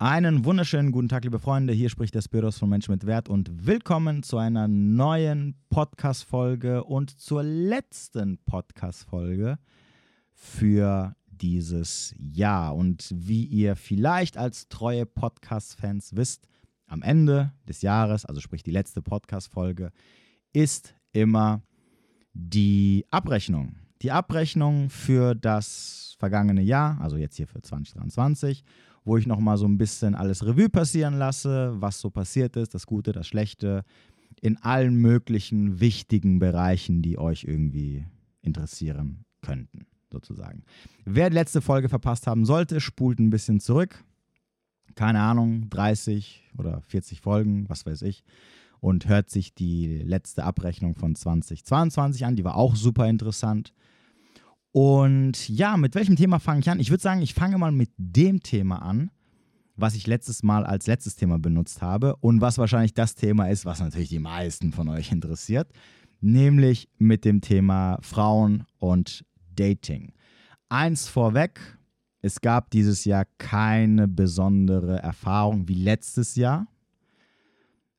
Einen wunderschönen guten Tag, liebe Freunde. Hier spricht der Spiros von Menschen mit Wert und willkommen zu einer neuen Podcast-Folge und zur letzten Podcast-Folge für dieses Jahr. Und wie ihr vielleicht als treue Podcast-Fans wisst, am Ende des Jahres, also sprich die letzte Podcast-Folge, ist immer die Abrechnung. Die Abrechnung für das vergangene Jahr, also jetzt hier für 2023 wo ich nochmal so ein bisschen alles Revue passieren lasse, was so passiert ist, das Gute, das Schlechte, in allen möglichen wichtigen Bereichen, die euch irgendwie interessieren könnten, sozusagen. Wer die letzte Folge verpasst haben sollte, spult ein bisschen zurück. Keine Ahnung, 30 oder 40 Folgen, was weiß ich. Und hört sich die letzte Abrechnung von 2022 an. Die war auch super interessant. Und ja, mit welchem Thema fange ich an? Ich würde sagen, ich fange mal mit dem Thema an, was ich letztes Mal als letztes Thema benutzt habe und was wahrscheinlich das Thema ist, was natürlich die meisten von euch interessiert, nämlich mit dem Thema Frauen und Dating. Eins vorweg, es gab dieses Jahr keine besondere Erfahrung wie letztes Jahr,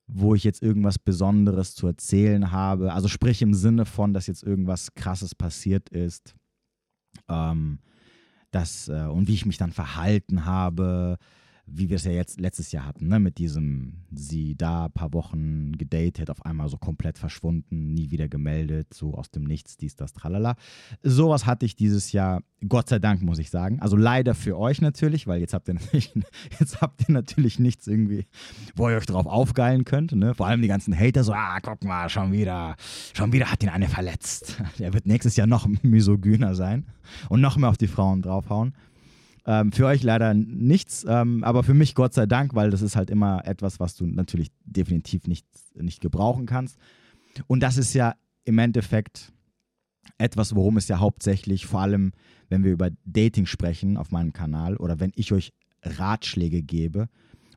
wo ich jetzt irgendwas Besonderes zu erzählen habe. Also sprich im Sinne von, dass jetzt irgendwas Krasses passiert ist ähm, das, äh, und wie ich mich dann verhalten habe, wie wir es ja jetzt letztes Jahr hatten, ne? mit diesem, sie da ein paar Wochen gedatet, auf einmal so komplett verschwunden, nie wieder gemeldet, so aus dem Nichts, dies, das, tralala. Sowas hatte ich dieses Jahr, Gott sei Dank, muss ich sagen. Also leider für euch natürlich, weil jetzt habt ihr natürlich, jetzt habt ihr natürlich nichts irgendwie, wo ihr euch drauf aufgeilen könnt. Ne? Vor allem die ganzen Hater so, ah, guck mal, schon wieder, schon wieder hat ihn eine verletzt. Der wird nächstes Jahr noch misogyner sein und noch mehr auf die Frauen draufhauen. Ähm, für euch leider nichts, ähm, aber für mich Gott sei Dank, weil das ist halt immer etwas, was du natürlich definitiv nicht, nicht gebrauchen kannst. Und das ist ja im Endeffekt etwas, worum es ja hauptsächlich, vor allem wenn wir über Dating sprechen auf meinem Kanal oder wenn ich euch Ratschläge gebe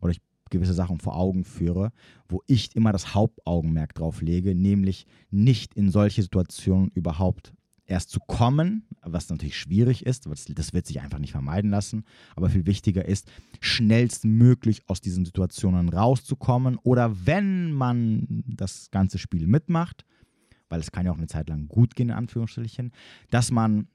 oder ich gewisse Sachen vor Augen führe, wo ich immer das Hauptaugenmerk drauf lege, nämlich nicht in solche Situationen überhaupt erst zu kommen, was natürlich schwierig ist, das wird sich einfach nicht vermeiden lassen, aber viel wichtiger ist, schnellstmöglich aus diesen Situationen rauszukommen oder wenn man das ganze Spiel mitmacht, weil es kann ja auch eine Zeit lang gut gehen, in Anführungsstrichen, dass man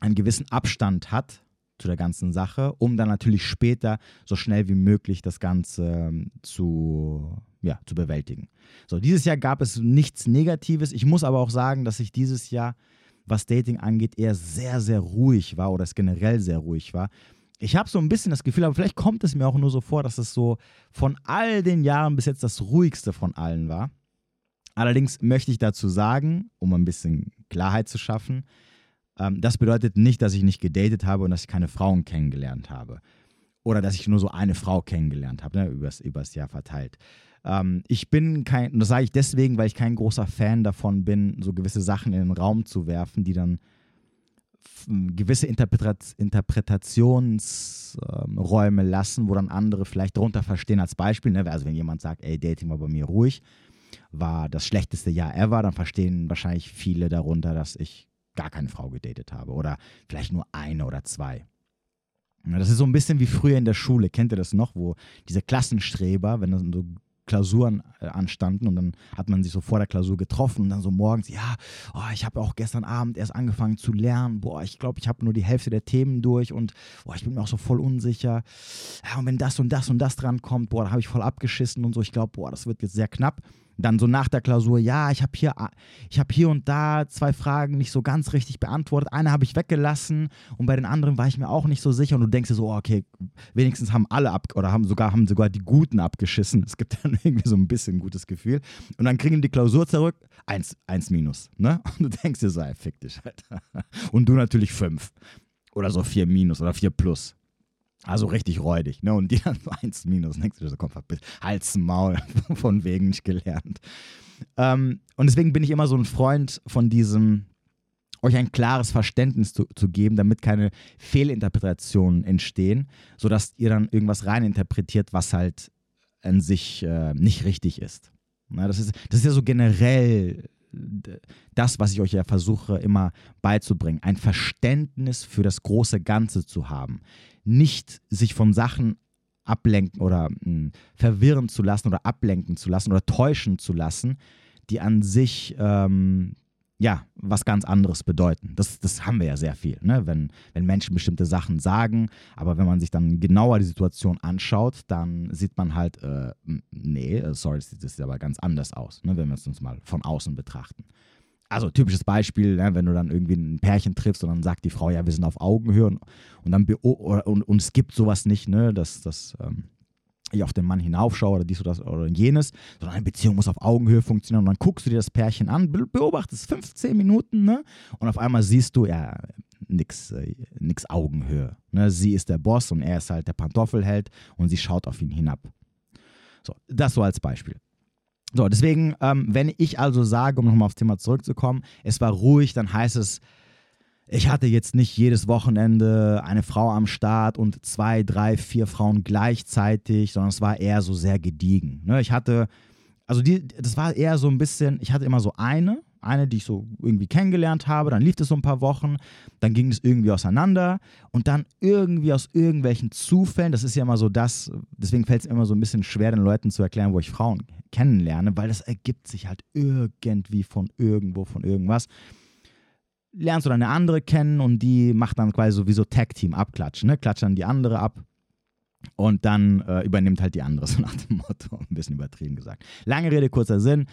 einen gewissen Abstand hat zu der ganzen Sache, um dann natürlich später so schnell wie möglich das Ganze ähm, zu, ja, zu bewältigen. So, dieses Jahr gab es nichts Negatives. Ich muss aber auch sagen, dass ich dieses Jahr was Dating angeht, eher sehr, sehr ruhig war oder es generell sehr ruhig war. Ich habe so ein bisschen das Gefühl, aber vielleicht kommt es mir auch nur so vor, dass es so von all den Jahren bis jetzt das ruhigste von allen war. Allerdings möchte ich dazu sagen, um ein bisschen Klarheit zu schaffen, ähm, das bedeutet nicht, dass ich nicht gedatet habe und dass ich keine Frauen kennengelernt habe. Oder dass ich nur so eine Frau kennengelernt habe, ne, übers, übers Jahr verteilt. Ähm, ich bin kein, das sage ich deswegen, weil ich kein großer Fan davon bin, so gewisse Sachen in den Raum zu werfen, die dann gewisse Interpret Interpretationsräume ähm, lassen, wo dann andere vielleicht darunter verstehen als Beispiel. Ne? Also wenn jemand sagt, ey, Dating war bei mir ruhig, war das schlechteste Jahr ever, dann verstehen wahrscheinlich viele darunter, dass ich gar keine Frau gedatet habe oder vielleicht nur eine oder zwei. Das ist so ein bisschen wie früher in der Schule. Kennt ihr das noch, wo diese Klassenstreber, wenn das so Klausuren äh, anstanden und dann hat man sich so vor der Klausur getroffen und dann so morgens, ja, oh, ich habe auch gestern Abend erst angefangen zu lernen, boah, ich glaube, ich habe nur die Hälfte der Themen durch und boah, ich bin mir auch so voll unsicher. Ja, und wenn das und das und das dran kommt, boah, da habe ich voll abgeschissen und so, ich glaube, boah, das wird jetzt sehr knapp. Dann so nach der Klausur, ja, ich habe hier, hab hier und da zwei Fragen nicht so ganz richtig beantwortet. Eine habe ich weggelassen und bei den anderen war ich mir auch nicht so sicher. Und du denkst dir so, oh, okay, wenigstens haben alle ab oder haben sogar, haben sogar die Guten abgeschissen. Es gibt dann irgendwie so ein bisschen ein gutes Gefühl. Und dann kriegen die Klausur zurück, eins, eins minus. Ne? Und du denkst dir so, ey, fick dich, Alter. Und du natürlich fünf. Oder so vier minus oder vier plus. Also richtig räudig, ne? Und die dann eins minus, du so, komm, Hals, Maul, von wegen nicht gelernt. Ähm, und deswegen bin ich immer so ein Freund von diesem, euch ein klares Verständnis zu, zu geben, damit keine Fehlinterpretationen entstehen, sodass ihr dann irgendwas reininterpretiert, was halt an sich äh, nicht richtig ist. Na, das, ist das ist ja so generell das, was ich euch ja versuche immer beizubringen, ein Verständnis für das große Ganze zu haben. Nicht sich von Sachen ablenken oder mh, hm, verwirren zu lassen oder ablenken zu lassen oder täuschen zu lassen, die an sich ähm, ja, was ganz anderes bedeuten. Das, das haben wir ja sehr viel, ne? wenn, wenn Menschen bestimmte Sachen sagen, aber wenn man sich dann genauer die Situation anschaut, dann sieht man halt, äh, nee, äh, sorry, das sieht aber ganz anders aus, ne? wenn wir es uns mal von außen betrachten. Also typisches Beispiel, ne? wenn du dann irgendwie ein Pärchen triffst und dann sagt die Frau, ja, wir sind auf Augenhöhe und, und dann und, und, und es gibt sowas nicht, ne? dass das ähm, ich auf den Mann hinaufschaue oder dies oder, das oder jenes, sondern eine Beziehung muss auf Augenhöhe funktionieren. Und dann guckst du dir das Pärchen an, beobachtest 15 Minuten, ne? Und auf einmal siehst du, ja, nix, äh, nix Augenhöhe. Ne? Sie ist der Boss und er ist halt der Pantoffelheld und sie schaut auf ihn hinab. So, das so als Beispiel. So, deswegen, ähm, wenn ich also sage, um nochmal aufs Thema zurückzukommen, es war ruhig, dann heißt es, ich hatte jetzt nicht jedes Wochenende eine Frau am Start und zwei, drei, vier Frauen gleichzeitig, sondern es war eher so sehr gediegen. Ne? Ich hatte, also die, das war eher so ein bisschen, ich hatte immer so eine, eine, die ich so irgendwie kennengelernt habe, dann lief das so ein paar Wochen, dann ging es irgendwie auseinander und dann irgendwie aus irgendwelchen Zufällen, das ist ja immer so das, deswegen fällt es mir immer so ein bisschen schwer, den Leuten zu erklären, wo ich Frauen kennenlerne, weil das ergibt sich halt irgendwie von irgendwo, von irgendwas lernst du dann eine andere kennen und die macht dann quasi sowieso Tag-Team abklatschen, ne? Klatscht dann die andere ab und dann äh, übernimmt halt die andere, so nach dem Motto, ein bisschen übertrieben gesagt. Lange Rede, kurzer Sinn.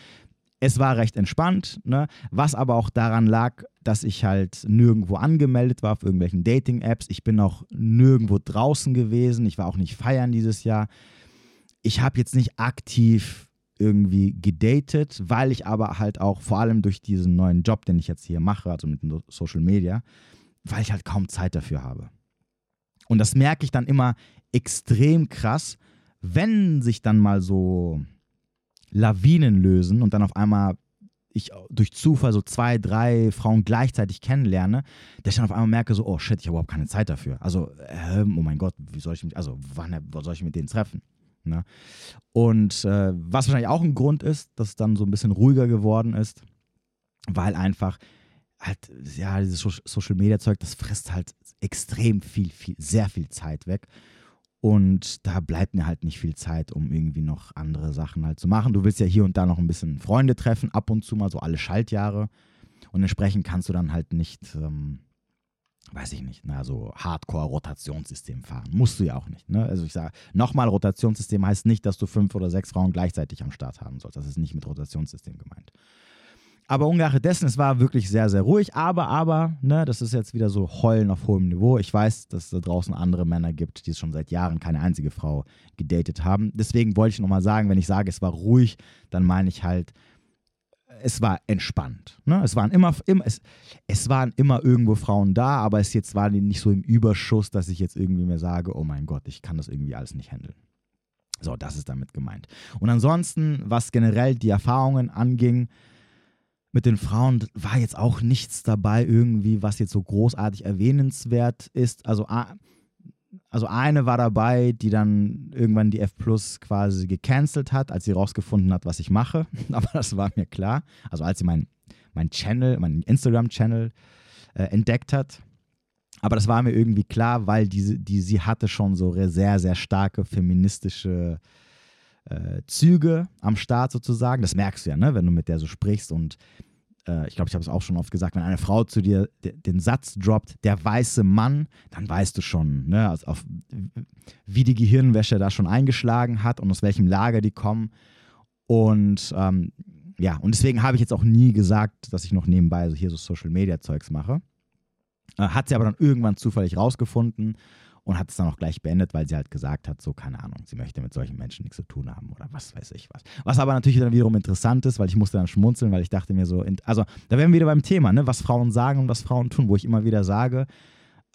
Es war recht entspannt, ne? was aber auch daran lag, dass ich halt nirgendwo angemeldet war auf irgendwelchen Dating-Apps. Ich bin auch nirgendwo draußen gewesen. Ich war auch nicht feiern dieses Jahr. Ich habe jetzt nicht aktiv irgendwie gedatet, weil ich aber halt auch vor allem durch diesen neuen Job, den ich jetzt hier mache, also mit Social Media, weil ich halt kaum Zeit dafür habe. Und das merke ich dann immer extrem krass, wenn sich dann mal so Lawinen lösen und dann auf einmal ich durch Zufall so zwei, drei Frauen gleichzeitig kennenlerne, dass ich dann auf einmal merke, so, oh shit, ich habe überhaupt keine Zeit dafür. Also, äh, oh mein Gott, wie soll ich mich, also wann, soll ich mit denen treffen? Ne? Und äh, was wahrscheinlich auch ein Grund ist, dass es dann so ein bisschen ruhiger geworden ist, weil einfach halt, ja, dieses Social Media Zeug, das frisst halt extrem viel, viel, sehr viel Zeit weg. Und da bleibt mir halt nicht viel Zeit, um irgendwie noch andere Sachen halt zu machen. Du willst ja hier und da noch ein bisschen Freunde treffen, ab und zu mal so alle Schaltjahre. Und entsprechend kannst du dann halt nicht ähm, weiß ich nicht, na, so Hardcore-Rotationssystem fahren. Musst du ja auch nicht. Ne? Also ich sage, nochmal Rotationssystem heißt nicht, dass du fünf oder sechs Frauen gleichzeitig am Start haben sollst. Das ist nicht mit Rotationssystem gemeint. Aber ungeachtet dessen, es war wirklich sehr, sehr ruhig. Aber, aber, ne, das ist jetzt wieder so Heulen auf hohem Niveau. Ich weiß, dass es da draußen andere Männer gibt, die es schon seit Jahren keine einzige Frau gedatet haben. Deswegen wollte ich nochmal sagen, wenn ich sage, es war ruhig, dann meine ich halt, es war entspannt. Ne? Es, waren immer, immer, es, es waren immer irgendwo Frauen da, aber es jetzt war nicht so im Überschuss, dass ich jetzt irgendwie mir sage, oh mein Gott, ich kann das irgendwie alles nicht handeln. So, das ist damit gemeint. Und ansonsten, was generell die Erfahrungen anging, mit den Frauen war jetzt auch nichts dabei irgendwie, was jetzt so großartig erwähnenswert ist. Also also eine war dabei, die dann irgendwann die F Plus quasi gecancelt hat, als sie rausgefunden hat, was ich mache. Aber das war mir klar. Also als sie mein, mein Channel, mein Instagram-Channel äh, entdeckt hat. Aber das war mir irgendwie klar, weil diese, die, sie hatte schon so sehr, sehr starke feministische äh, Züge am Start sozusagen. Das merkst du ja, ne, wenn du mit der so sprichst. Und äh, ich glaube, ich habe es auch schon oft gesagt, wenn eine Frau zu dir den Satz droppt, der weiße Mann, dann weißt du schon, ne, also auf, wie die Gehirnwäsche da schon eingeschlagen hat und aus welchem Lager die kommen. Und ähm, ja, und deswegen habe ich jetzt auch nie gesagt, dass ich noch nebenbei also hier so Social Media Zeugs mache. Äh, hat sie aber dann irgendwann zufällig rausgefunden und hat es dann auch gleich beendet, weil sie halt gesagt hat, so keine Ahnung, sie möchte mit solchen Menschen nichts zu tun haben oder was weiß ich was. Was aber natürlich dann wiederum interessant ist, weil ich musste dann schmunzeln, weil ich dachte mir so, also da wären wir wieder beim Thema, ne, was Frauen sagen und was Frauen tun, wo ich immer wieder sage,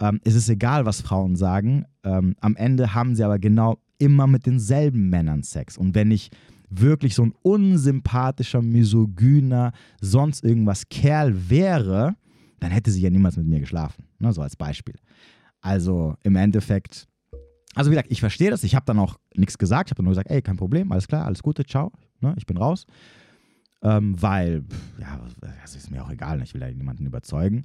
ähm, es ist egal, was Frauen sagen, ähm, am Ende haben sie aber genau immer mit denselben Männern Sex und wenn ich wirklich so ein unsympathischer, misogyner, sonst irgendwas Kerl wäre, dann hätte sie ja niemals mit mir geschlafen. Ne, so als Beispiel. Also im Endeffekt, also wie gesagt, ich verstehe das. Ich habe dann auch nichts gesagt. Ich habe nur gesagt, ey, kein Problem, alles klar, alles Gute, ciao, ne, ich bin raus. Ähm, weil, ja, das ist mir auch egal, ich will ja niemanden überzeugen.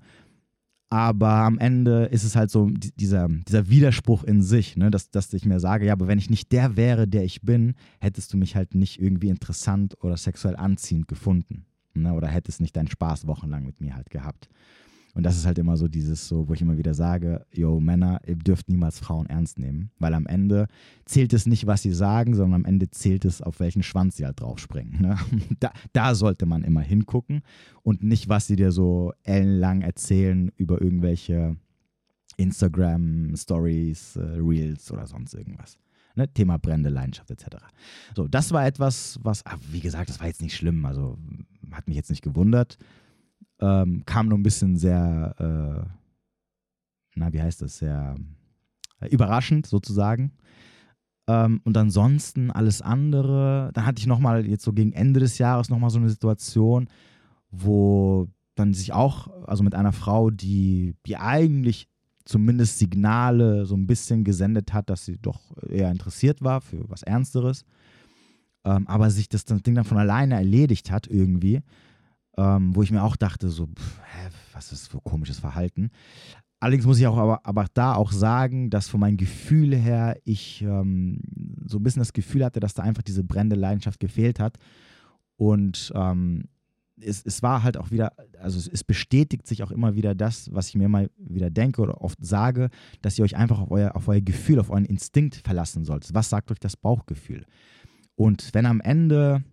Aber am Ende ist es halt so dieser, dieser Widerspruch in sich, ne? dass, dass ich mir sage, ja, aber wenn ich nicht der wäre, der ich bin, hättest du mich halt nicht irgendwie interessant oder sexuell anziehend gefunden. Ne? Oder hättest nicht deinen Spaß wochenlang mit mir halt gehabt. Und das ist halt immer so dieses, so, wo ich immer wieder sage, yo, Männer, ihr dürft niemals Frauen ernst nehmen, weil am Ende zählt es nicht, was sie sagen, sondern am Ende zählt es, auf welchen Schwanz sie halt draufspringen. Ne? Da, da sollte man immer hingucken und nicht, was sie dir so ellenlang erzählen über irgendwelche Instagram-Stories, äh, Reels oder sonst irgendwas. Ne? Thema brennende Leidenschaft etc. So, das war etwas, was, ah, wie gesagt, das war jetzt nicht schlimm, also hat mich jetzt nicht gewundert. Ähm, kam nur ein bisschen sehr, äh, na, wie heißt das, sehr äh, überraschend sozusagen. Ähm, und ansonsten alles andere, dann hatte ich nochmal jetzt so gegen Ende des Jahres nochmal so eine Situation, wo dann sich auch, also mit einer Frau, die, die eigentlich zumindest Signale so ein bisschen gesendet hat, dass sie doch eher interessiert war für was Ernsteres, ähm, aber sich das, Ding dann von alleine erledigt hat irgendwie ähm, wo ich mir auch dachte, so, pff, hä, was ist für komisches Verhalten. Allerdings muss ich auch aber, aber da auch sagen, dass von meinem Gefühl her ich ähm, so ein bisschen das Gefühl hatte, dass da einfach diese brennende Leidenschaft gefehlt hat. Und ähm, es, es war halt auch wieder, also es, es, bestätigt sich auch immer wieder das, was ich mir immer wieder denke oder oft sage, dass ihr euch einfach auf euer, auf euer Gefühl, auf euren Instinkt verlassen solltet. Was sagt euch das Bauchgefühl? Und wenn am Ende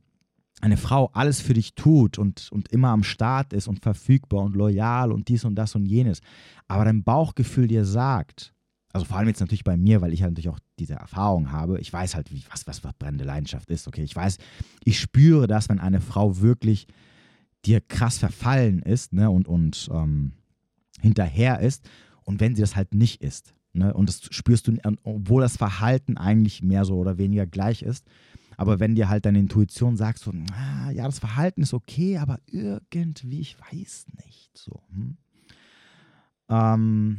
eine Frau alles für dich tut und, und immer am Start ist und verfügbar und loyal und dies und das und jenes, aber dein Bauchgefühl dir sagt, also vor allem jetzt natürlich bei mir, weil ich halt natürlich auch diese Erfahrung habe, ich weiß halt, wie, was, was, was brennende Leidenschaft ist, okay, ich weiß, ich spüre das, wenn eine Frau wirklich dir krass verfallen ist ne, und, und ähm, hinterher ist und wenn sie das halt nicht ist. Ne, und das spürst du, obwohl das Verhalten eigentlich mehr so oder weniger gleich ist, aber wenn dir halt deine Intuition sagt, so, ah, ja, das Verhalten ist okay, aber irgendwie, ich weiß nicht. So. Hm. Ähm,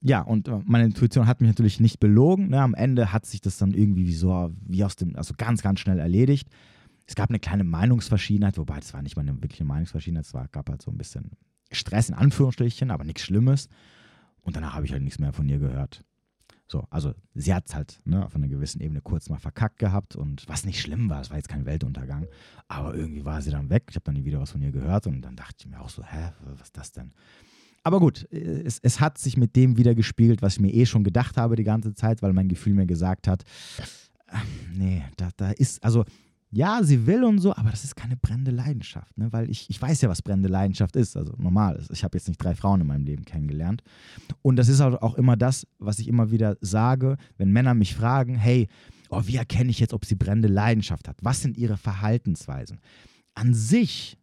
ja, und äh, meine Intuition hat mich natürlich nicht belogen. Ne? Am Ende hat sich das dann irgendwie wie so, wie aus dem, also ganz, ganz schnell erledigt. Es gab eine kleine Meinungsverschiedenheit, wobei das war nicht mal eine wirkliche Meinungsverschiedenheit, es war, gab halt so ein bisschen Stress in Anführungsstrichen, aber nichts Schlimmes. Und danach habe ich halt nichts mehr von ihr gehört. So, also sie hat es halt ne, auf einer gewissen Ebene kurz mal verkackt gehabt und was nicht schlimm war, es war jetzt kein Weltuntergang, aber irgendwie war sie dann weg. Ich habe dann nie wieder was von ihr gehört und dann dachte ich mir auch so, hä, was ist das denn? Aber gut, es, es hat sich mit dem wieder gespiegelt, was ich mir eh schon gedacht habe die ganze Zeit, weil mein Gefühl mir gesagt hat, äh, nee, da, da ist, also ja, sie will und so, aber das ist keine brennende Leidenschaft, ne? weil ich, ich weiß ja, was brennende Leidenschaft ist. Also normal, ich habe jetzt nicht drei Frauen in meinem Leben kennengelernt. Und das ist auch immer das, was ich immer wieder sage, wenn Männer mich fragen, hey, oh, wie erkenne ich jetzt, ob sie brennende Leidenschaft hat? Was sind ihre Verhaltensweisen? An sich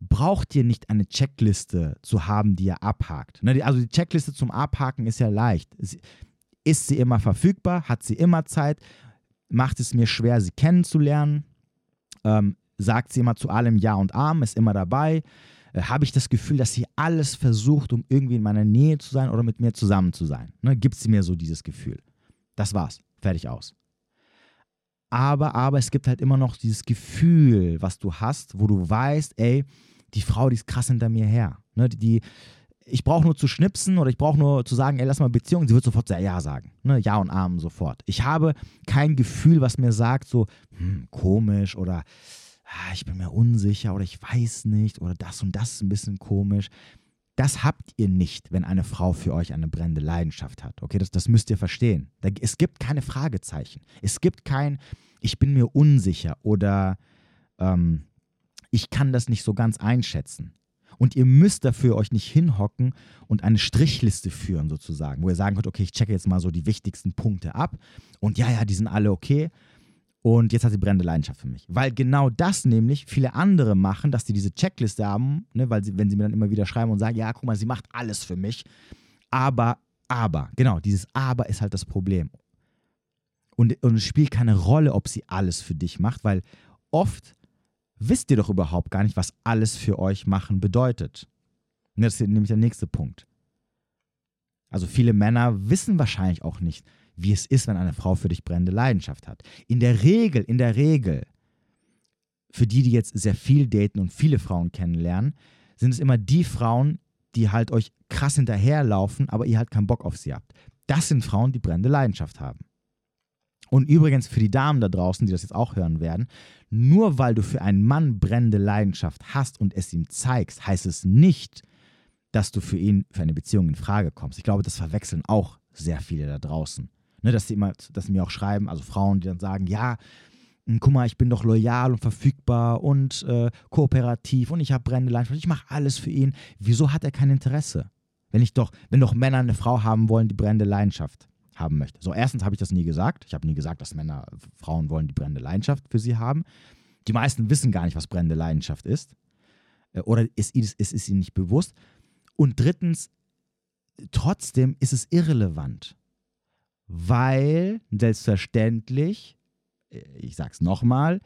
braucht ihr nicht eine Checkliste zu haben, die ihr abhakt. Ne? Also die Checkliste zum Abhaken ist ja leicht. Ist sie immer verfügbar? Hat sie immer Zeit? Macht es mir schwer, sie kennenzulernen? Ähm, sagt sie immer zu allem Ja und Arm, ist immer dabei. Äh, Habe ich das Gefühl, dass sie alles versucht, um irgendwie in meiner Nähe zu sein oder mit mir zusammen zu sein? Ne? Gibt sie mir so dieses Gefühl? Das war's. Fertig aus. Aber, aber es gibt halt immer noch dieses Gefühl, was du hast, wo du weißt, ey, die Frau, die ist krass hinter mir her. Ne? Die, die ich brauche nur zu schnipsen oder ich brauche nur zu sagen, ey, lass mal Beziehung, sie wird sofort sehr Ja sagen. Ne? Ja und Arm sofort. Ich habe kein Gefühl, was mir sagt, so, hm, komisch oder ah, ich bin mir unsicher oder ich weiß nicht oder das und das ist ein bisschen komisch. Das habt ihr nicht, wenn eine Frau für euch eine brennende Leidenschaft hat. Okay, das, das müsst ihr verstehen. Da, es gibt keine Fragezeichen. Es gibt kein, ich bin mir unsicher oder ähm, ich kann das nicht so ganz einschätzen. Und ihr müsst dafür euch nicht hinhocken und eine Strichliste führen, sozusagen, wo ihr sagen könnt, okay, ich checke jetzt mal so die wichtigsten Punkte ab. Und ja, ja, die sind alle okay. Und jetzt hat sie brennende Leidenschaft für mich. Weil genau das nämlich viele andere machen, dass sie diese Checkliste haben, ne, weil sie, wenn sie mir dann immer wieder schreiben und sagen, ja, guck mal, sie macht alles für mich. Aber, aber, genau, dieses Aber ist halt das Problem. Und, und es spielt keine Rolle, ob sie alles für dich macht, weil oft wisst ihr doch überhaupt gar nicht, was alles für euch machen bedeutet. Und das ist nämlich der nächste Punkt. Also viele Männer wissen wahrscheinlich auch nicht, wie es ist, wenn eine Frau für dich brennende Leidenschaft hat. In der Regel, in der Regel, für die, die jetzt sehr viel daten und viele Frauen kennenlernen, sind es immer die Frauen, die halt euch krass hinterherlaufen, aber ihr halt keinen Bock auf sie habt. Das sind Frauen, die brennende Leidenschaft haben. Und übrigens für die Damen da draußen, die das jetzt auch hören werden, nur weil du für einen Mann brennende Leidenschaft hast und es ihm zeigst, heißt es nicht, dass du für ihn für eine Beziehung in Frage kommst. Ich glaube, das verwechseln auch sehr viele da draußen. Ne, dass sie immer, dass sie mir auch schreiben, also Frauen, die dann sagen, ja, hm, guck mal, ich bin doch loyal und verfügbar und äh, kooperativ und ich habe brennende Leidenschaft, ich mache alles für ihn. Wieso hat er kein Interesse? Wenn ich doch, wenn doch Männer eine Frau haben wollen, die brennende Leidenschaft haben möchte. So, erstens habe ich das nie gesagt. Ich habe nie gesagt, dass Männer Frauen wollen, die brennende Leidenschaft für sie haben. Die meisten wissen gar nicht, was brennende Leidenschaft ist. Äh, oder es ist, es ist ihnen nicht bewusst. Und drittens, trotzdem ist es irrelevant. Weil selbstverständlich, äh, ich sage es nochmal,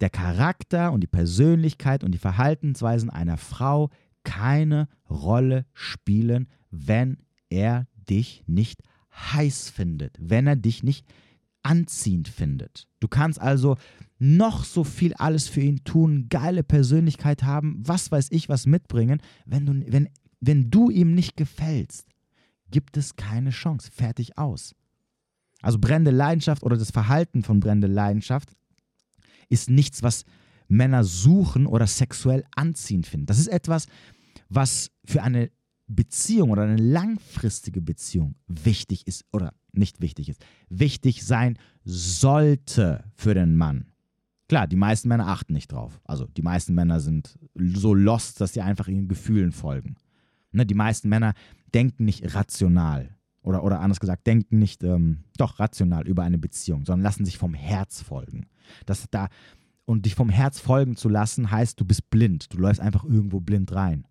der Charakter und die Persönlichkeit und die Verhaltensweisen einer Frau keine Rolle spielen, wenn er dich nicht heiß findet, wenn er dich nicht anziehend findet. Du kannst also noch so viel alles für ihn tun, geile Persönlichkeit haben, was weiß ich, was mitbringen. Wenn du, wenn, wenn du ihm nicht gefällst, gibt es keine Chance. Fertig aus. Also brennende Leidenschaft oder das Verhalten von brennende Leidenschaft ist nichts, was Männer suchen oder sexuell anziehend finden. Das ist etwas, was für eine Beziehung oder eine langfristige Beziehung wichtig ist oder nicht wichtig ist, wichtig sein sollte für den Mann. Klar, die meisten Männer achten nicht drauf. Also die meisten Männer sind so lost, dass sie einfach ihren Gefühlen folgen. Ne, die meisten Männer denken nicht rational oder, oder anders gesagt, denken nicht ähm, doch rational über eine Beziehung, sondern lassen sich vom Herz folgen. Das da, und dich vom Herz folgen zu lassen, heißt, du bist blind. Du läufst einfach irgendwo blind rein.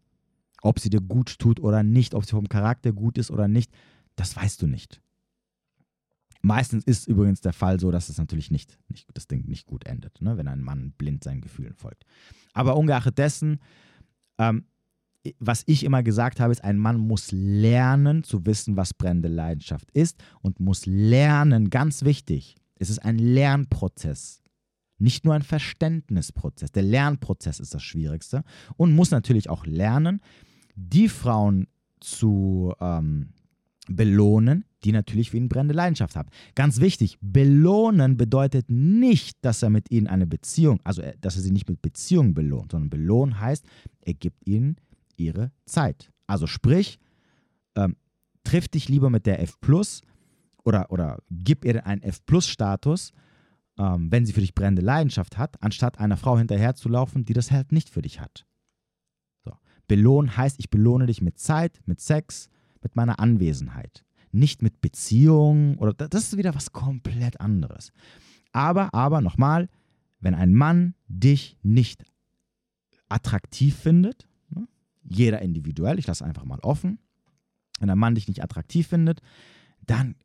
Ob sie dir gut tut oder nicht, ob sie vom Charakter gut ist oder nicht, das weißt du nicht. Meistens ist übrigens der Fall so, dass es natürlich nicht, nicht das Ding nicht gut endet, ne, wenn ein Mann blind seinen Gefühlen folgt. Aber ungeachtet dessen, ähm, was ich immer gesagt habe, ist, ein Mann muss lernen zu wissen, was brennende Leidenschaft ist und muss lernen, ganz wichtig, es ist ein Lernprozess, nicht nur ein Verständnisprozess. Der Lernprozess ist das Schwierigste und muss natürlich auch lernen, die Frauen zu ähm, belohnen, die natürlich für ihn brennende Leidenschaft haben. Ganz wichtig, belohnen bedeutet nicht, dass er mit ihnen eine Beziehung, also äh, dass er sie nicht mit Beziehung belohnt, sondern belohnen heißt, er gibt ihnen ihre Zeit. Also sprich, ähm, triff dich lieber mit der F oder, oder gib ihr einen F-Status, ähm, wenn sie für dich brennende Leidenschaft hat, anstatt einer Frau hinterherzulaufen, die das halt nicht für dich hat. Belohnen heißt, ich belohne dich mit Zeit, mit Sex, mit meiner Anwesenheit. Nicht mit Beziehung oder das ist wieder was komplett anderes. Aber, aber nochmal, wenn ein Mann dich nicht attraktiv findet, ne, jeder individuell, ich lasse einfach mal offen, wenn ein Mann dich nicht attraktiv findet, dann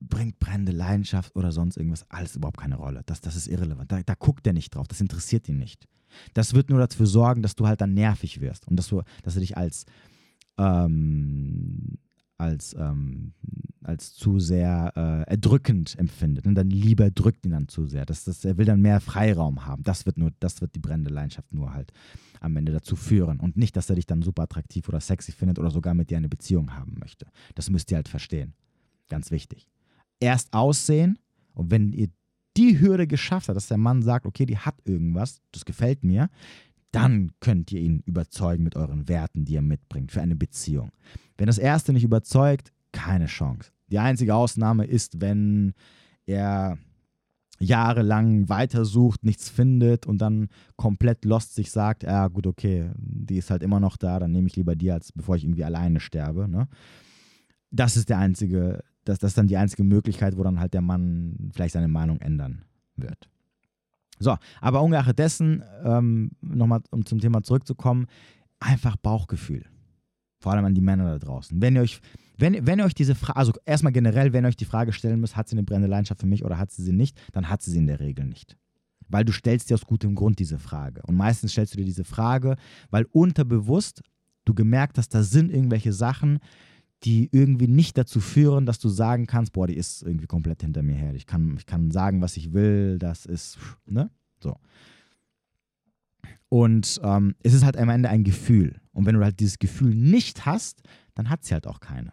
bringt brennende Leidenschaft oder sonst irgendwas alles überhaupt keine Rolle. Das, das ist irrelevant. Da, da guckt er nicht drauf. Das interessiert ihn nicht. Das wird nur dafür sorgen, dass du halt dann nervig wirst und dass du, dass er dich als, ähm, als, ähm, als zu sehr äh, erdrückend empfindet. Und dann lieber drückt ihn dann zu sehr. Das, das, er will dann mehr Freiraum haben. Das wird nur, das wird die brennende Leidenschaft nur halt am Ende dazu führen. Und nicht, dass er dich dann super attraktiv oder sexy findet oder sogar mit dir eine Beziehung haben möchte. Das müsst ihr halt verstehen. Ganz wichtig. Erst aussehen und wenn ihr die Hürde geschafft hat, dass der Mann sagt, okay, die hat irgendwas, das gefällt mir, dann könnt ihr ihn überzeugen mit euren Werten, die er mitbringt für eine Beziehung. Wenn das erste nicht überzeugt, keine Chance. Die einzige Ausnahme ist, wenn er jahrelang weitersucht, nichts findet und dann komplett lost sich sagt, ja gut, okay, die ist halt immer noch da, dann nehme ich lieber die, als bevor ich irgendwie alleine sterbe. Ne? Das ist der einzige, das, das ist dann die einzige Möglichkeit, wo dann halt der Mann vielleicht seine Meinung ändern wird. So, aber ungeachtet dessen, ähm, nochmal um zum Thema zurückzukommen, einfach Bauchgefühl. Vor allem an die Männer da draußen. Wenn ihr euch, wenn, wenn ihr euch diese Frage, also erstmal generell, wenn ihr euch die Frage stellen müsst, hat sie eine brennende Leidenschaft für mich oder hat sie sie nicht, dann hat sie sie in der Regel nicht. Weil du stellst dir aus gutem Grund diese Frage. Und meistens stellst du dir diese Frage, weil unterbewusst du gemerkt hast, da sind irgendwelche Sachen, die irgendwie nicht dazu führen, dass du sagen kannst, boah, die ist irgendwie komplett hinter mir her. Ich kann, ich kann sagen, was ich will, das ist, ne? So. Und ähm, es ist halt am Ende ein Gefühl. Und wenn du halt dieses Gefühl nicht hast, dann hat sie halt auch keine.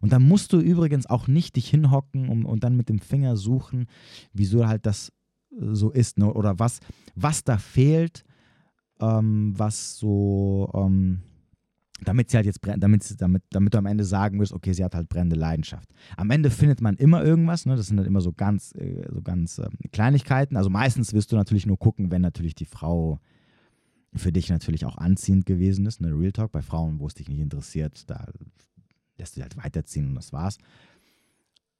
Und dann musst du übrigens auch nicht dich hinhocken und, und dann mit dem Finger suchen, wieso halt das äh, so ist ne? oder was, was da fehlt, ähm, was so, ähm, damit sie halt jetzt damit, damit, damit du am Ende sagen wirst, okay, sie hat halt brennende Leidenschaft. Am Ende findet man immer irgendwas, ne? das sind halt immer so ganz, äh, so ganz äh, Kleinigkeiten. Also meistens wirst du natürlich nur gucken, wenn natürlich die Frau für dich natürlich auch anziehend gewesen ist. Ne? Real Talk bei Frauen, wo es dich nicht interessiert, da lässt du halt weiterziehen und das war's.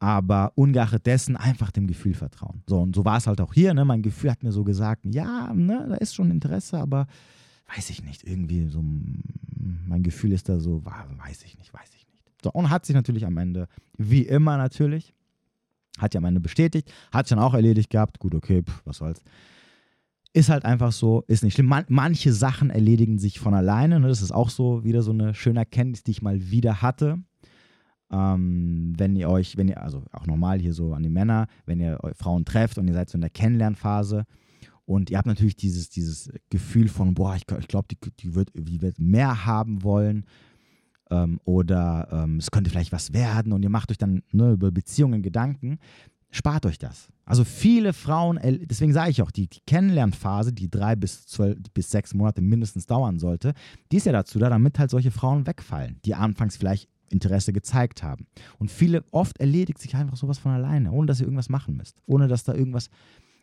Aber ungeachtet dessen einfach dem Gefühl vertrauen. So, und so war es halt auch hier. Ne? Mein Gefühl hat mir so gesagt, ja, ne, da ist schon Interesse, aber weiß ich nicht, irgendwie so, mein Gefühl ist da so, weiß ich nicht, weiß ich nicht. So, und hat sich natürlich am Ende, wie immer natürlich, hat ja am Ende bestätigt, hat schon auch erledigt gehabt, gut, okay, pff, was soll's. Ist halt einfach so, ist nicht schlimm. Man, manche Sachen erledigen sich von alleine. Ne? Das ist auch so wieder so eine schöne Erkenntnis, die ich mal wieder hatte. Ähm, wenn ihr euch, wenn ihr, also auch normal hier so an die Männer, wenn ihr Frauen trefft und ihr seid so in der Kennenlernphase und ihr habt natürlich dieses, dieses Gefühl von, boah, ich, ich glaube, die, die, wird, die wird mehr haben wollen ähm, oder ähm, es könnte vielleicht was werden und ihr macht euch dann ne, über Beziehungen Gedanken, spart euch das. Also viele Frauen, deswegen sage ich auch, die, die Kennenlernphase, die drei bis zwölf bis sechs Monate mindestens dauern sollte, die ist ja dazu da, damit halt solche Frauen wegfallen, die anfangs vielleicht Interesse gezeigt haben. Und viele, oft erledigt sich einfach sowas von alleine, ohne dass ihr irgendwas machen müsst, ohne dass da irgendwas,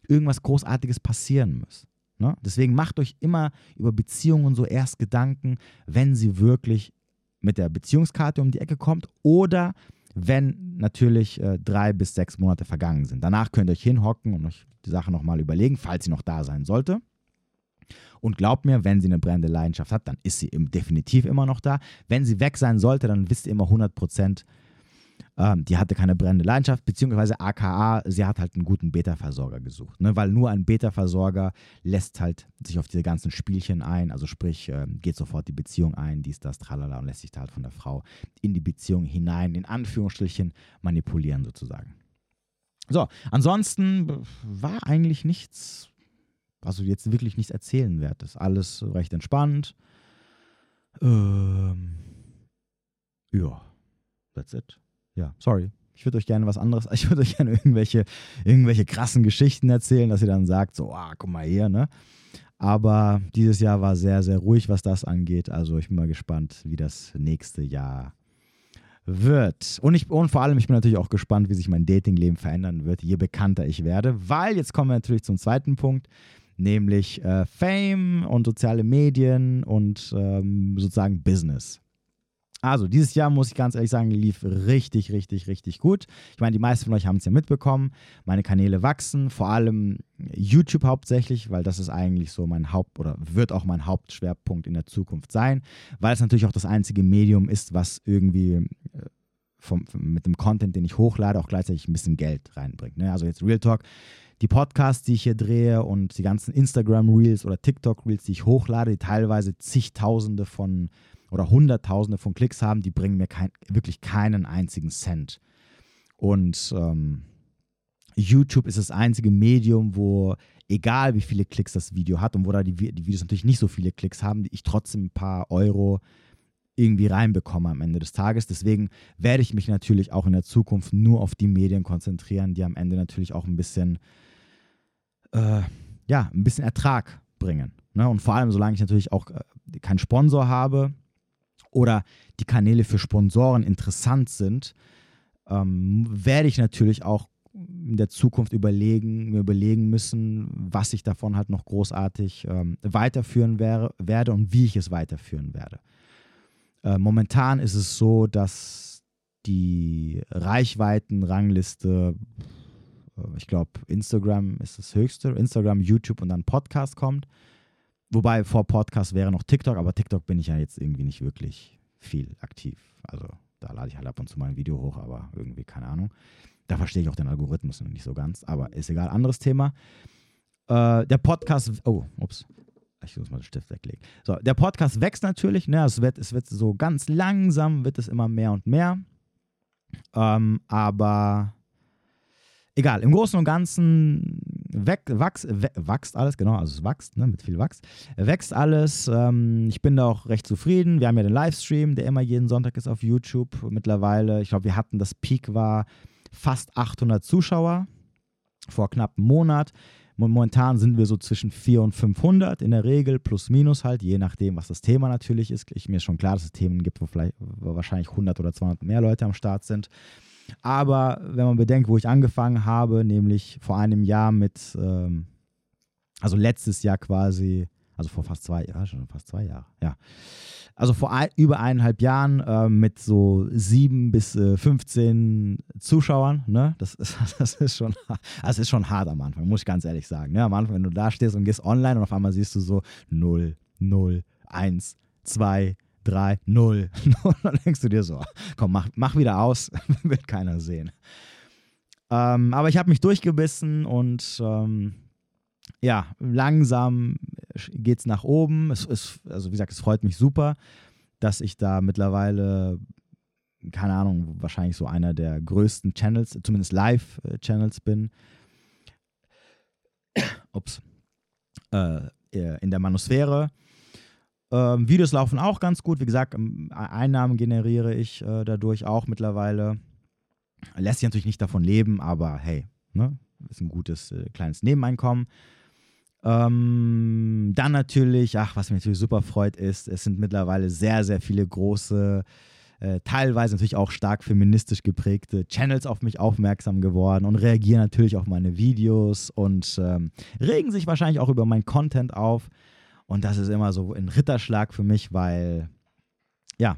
irgendwas Großartiges passieren muss. Ne? Deswegen macht euch immer über Beziehungen so erst Gedanken, wenn sie wirklich mit der Beziehungskarte um die Ecke kommt oder wenn natürlich äh, drei bis sechs Monate vergangen sind. Danach könnt ihr euch hinhocken und euch die Sache nochmal überlegen, falls sie noch da sein sollte. Und glaubt mir, wenn sie eine brennende Leidenschaft hat, dann ist sie definitiv immer noch da. Wenn sie weg sein sollte, dann wisst ihr immer 100 Prozent, ähm, die hatte keine brennende Leidenschaft, beziehungsweise AKA, sie hat halt einen guten Beta-Versorger gesucht. Ne? Weil nur ein Beta-Versorger lässt halt sich auf diese ganzen Spielchen ein, also sprich, äh, geht sofort die Beziehung ein, dies, das, tralala, und lässt sich da halt von der Frau in die Beziehung hinein, in Anführungsstrichen, manipulieren sozusagen. So, ansonsten war eigentlich nichts, also jetzt wirklich nichts erzählenwertes. Alles recht entspannt. Ähm, ja, that's it ja, sorry. Ich würde euch gerne was anderes, ich würde euch gerne irgendwelche, irgendwelche krassen Geschichten erzählen, dass ihr dann sagt, so, ah, guck mal hier, ne? Aber dieses Jahr war sehr, sehr ruhig, was das angeht. Also ich bin mal gespannt, wie das nächste Jahr wird. Und, ich, und vor allem, ich bin natürlich auch gespannt, wie sich mein Datingleben verändern wird, je bekannter ich werde. Weil jetzt kommen wir natürlich zum zweiten Punkt, nämlich äh, Fame und soziale Medien und ähm, sozusagen Business. Also, dieses Jahr muss ich ganz ehrlich sagen, lief richtig, richtig, richtig gut. Ich meine, die meisten von euch haben es ja mitbekommen. Meine Kanäle wachsen, vor allem YouTube hauptsächlich, weil das ist eigentlich so mein Haupt- oder wird auch mein Hauptschwerpunkt in der Zukunft sein, weil es natürlich auch das einzige Medium ist, was irgendwie äh, vom, mit dem Content, den ich hochlade, auch gleichzeitig ein bisschen Geld reinbringt. Ne? Also jetzt Real Talk, die Podcasts, die ich hier drehe und die ganzen Instagram-Reels oder TikTok-Reels, die ich hochlade, die teilweise zigtausende von oder Hunderttausende von Klicks haben, die bringen mir kein, wirklich keinen einzigen Cent. Und ähm, YouTube ist das einzige Medium, wo egal wie viele Klicks das Video hat und wo da die, die Videos natürlich nicht so viele Klicks haben, ich trotzdem ein paar Euro irgendwie reinbekomme am Ende des Tages. Deswegen werde ich mich natürlich auch in der Zukunft nur auf die Medien konzentrieren, die am Ende natürlich auch ein bisschen, äh, ja, ein bisschen Ertrag bringen. Ne? Und vor allem, solange ich natürlich auch äh, keinen Sponsor habe, oder die Kanäle für Sponsoren interessant sind, ähm, werde ich natürlich auch in der Zukunft überlegen, mir überlegen müssen, was ich davon halt noch großartig ähm, weiterführen wäre, werde und wie ich es weiterführen werde. Äh, momentan ist es so, dass die Reichweitenrangliste, äh, ich glaube, Instagram ist das höchste, Instagram, YouTube und dann Podcast kommt. Wobei vor Podcast wäre noch TikTok, aber TikTok bin ich ja jetzt irgendwie nicht wirklich viel aktiv. Also da lade ich halt ab und zu mal ein Video hoch, aber irgendwie keine Ahnung. Da verstehe ich auch den Algorithmus nicht so ganz, aber ist egal. Anderes Thema. Äh, der Podcast, oh, ups. Ich muss mal den Stift weglegen. So, der Podcast wächst natürlich, ne? Es wird, es wird so ganz langsam, wird es immer mehr und mehr. Ähm, aber egal, im Großen und Ganzen wachs, wächst alles, genau, also es wächst, ne, mit viel Wachs. Wächst alles. Ähm, ich bin da auch recht zufrieden. Wir haben ja den Livestream, der immer jeden Sonntag ist auf YouTube. Mittlerweile, ich glaube, wir hatten das Peak war fast 800 Zuschauer vor knapp einem Monat. Momentan sind wir so zwischen 400 und 500 in der Regel, plus minus halt, je nachdem, was das Thema natürlich ist. Ich, mir ist schon klar, dass es Themen gibt, wo vielleicht wo wahrscheinlich 100 oder 200 mehr Leute am Start sind. Aber wenn man bedenkt, wo ich angefangen habe, nämlich vor einem Jahr mit, ähm, also letztes Jahr quasi, also vor fast zwei Jahren, schon fast zwei Jahre, ja. Also vor ein, über eineinhalb Jahren äh, mit so sieben bis äh, 15 Zuschauern, ne? Das ist, das ist schon, also ist schon hart am Anfang, muss ich ganz ehrlich sagen. Ne? Am Anfang, wenn du da stehst und gehst online und auf einmal siehst du so 0, 0, 1, 2, 3, 0. Und dann denkst du dir so, komm, mach, mach wieder aus, wird keiner sehen. Ähm, aber ich habe mich durchgebissen und ähm, ja, langsam geht es nach oben. Es, es, also wie gesagt, es freut mich super, dass ich da mittlerweile, keine Ahnung, wahrscheinlich so einer der größten Channels, zumindest Live-Channels bin. Ups. Äh, in der Manosphäre. Ähm, Videos laufen auch ganz gut. Wie gesagt, ähm, Einnahmen generiere ich äh, dadurch auch mittlerweile. Lässt sich natürlich nicht davon leben, aber hey, ne? ist ein gutes äh, kleines Nebeneinkommen. Ähm, dann natürlich, ach, was mich natürlich super freut, ist, es sind mittlerweile sehr, sehr viele große, äh, teilweise natürlich auch stark feministisch geprägte Channels auf mich aufmerksam geworden und reagieren natürlich auf meine Videos und ähm, regen sich wahrscheinlich auch über meinen Content auf. Und das ist immer so ein Ritterschlag für mich, weil, ja,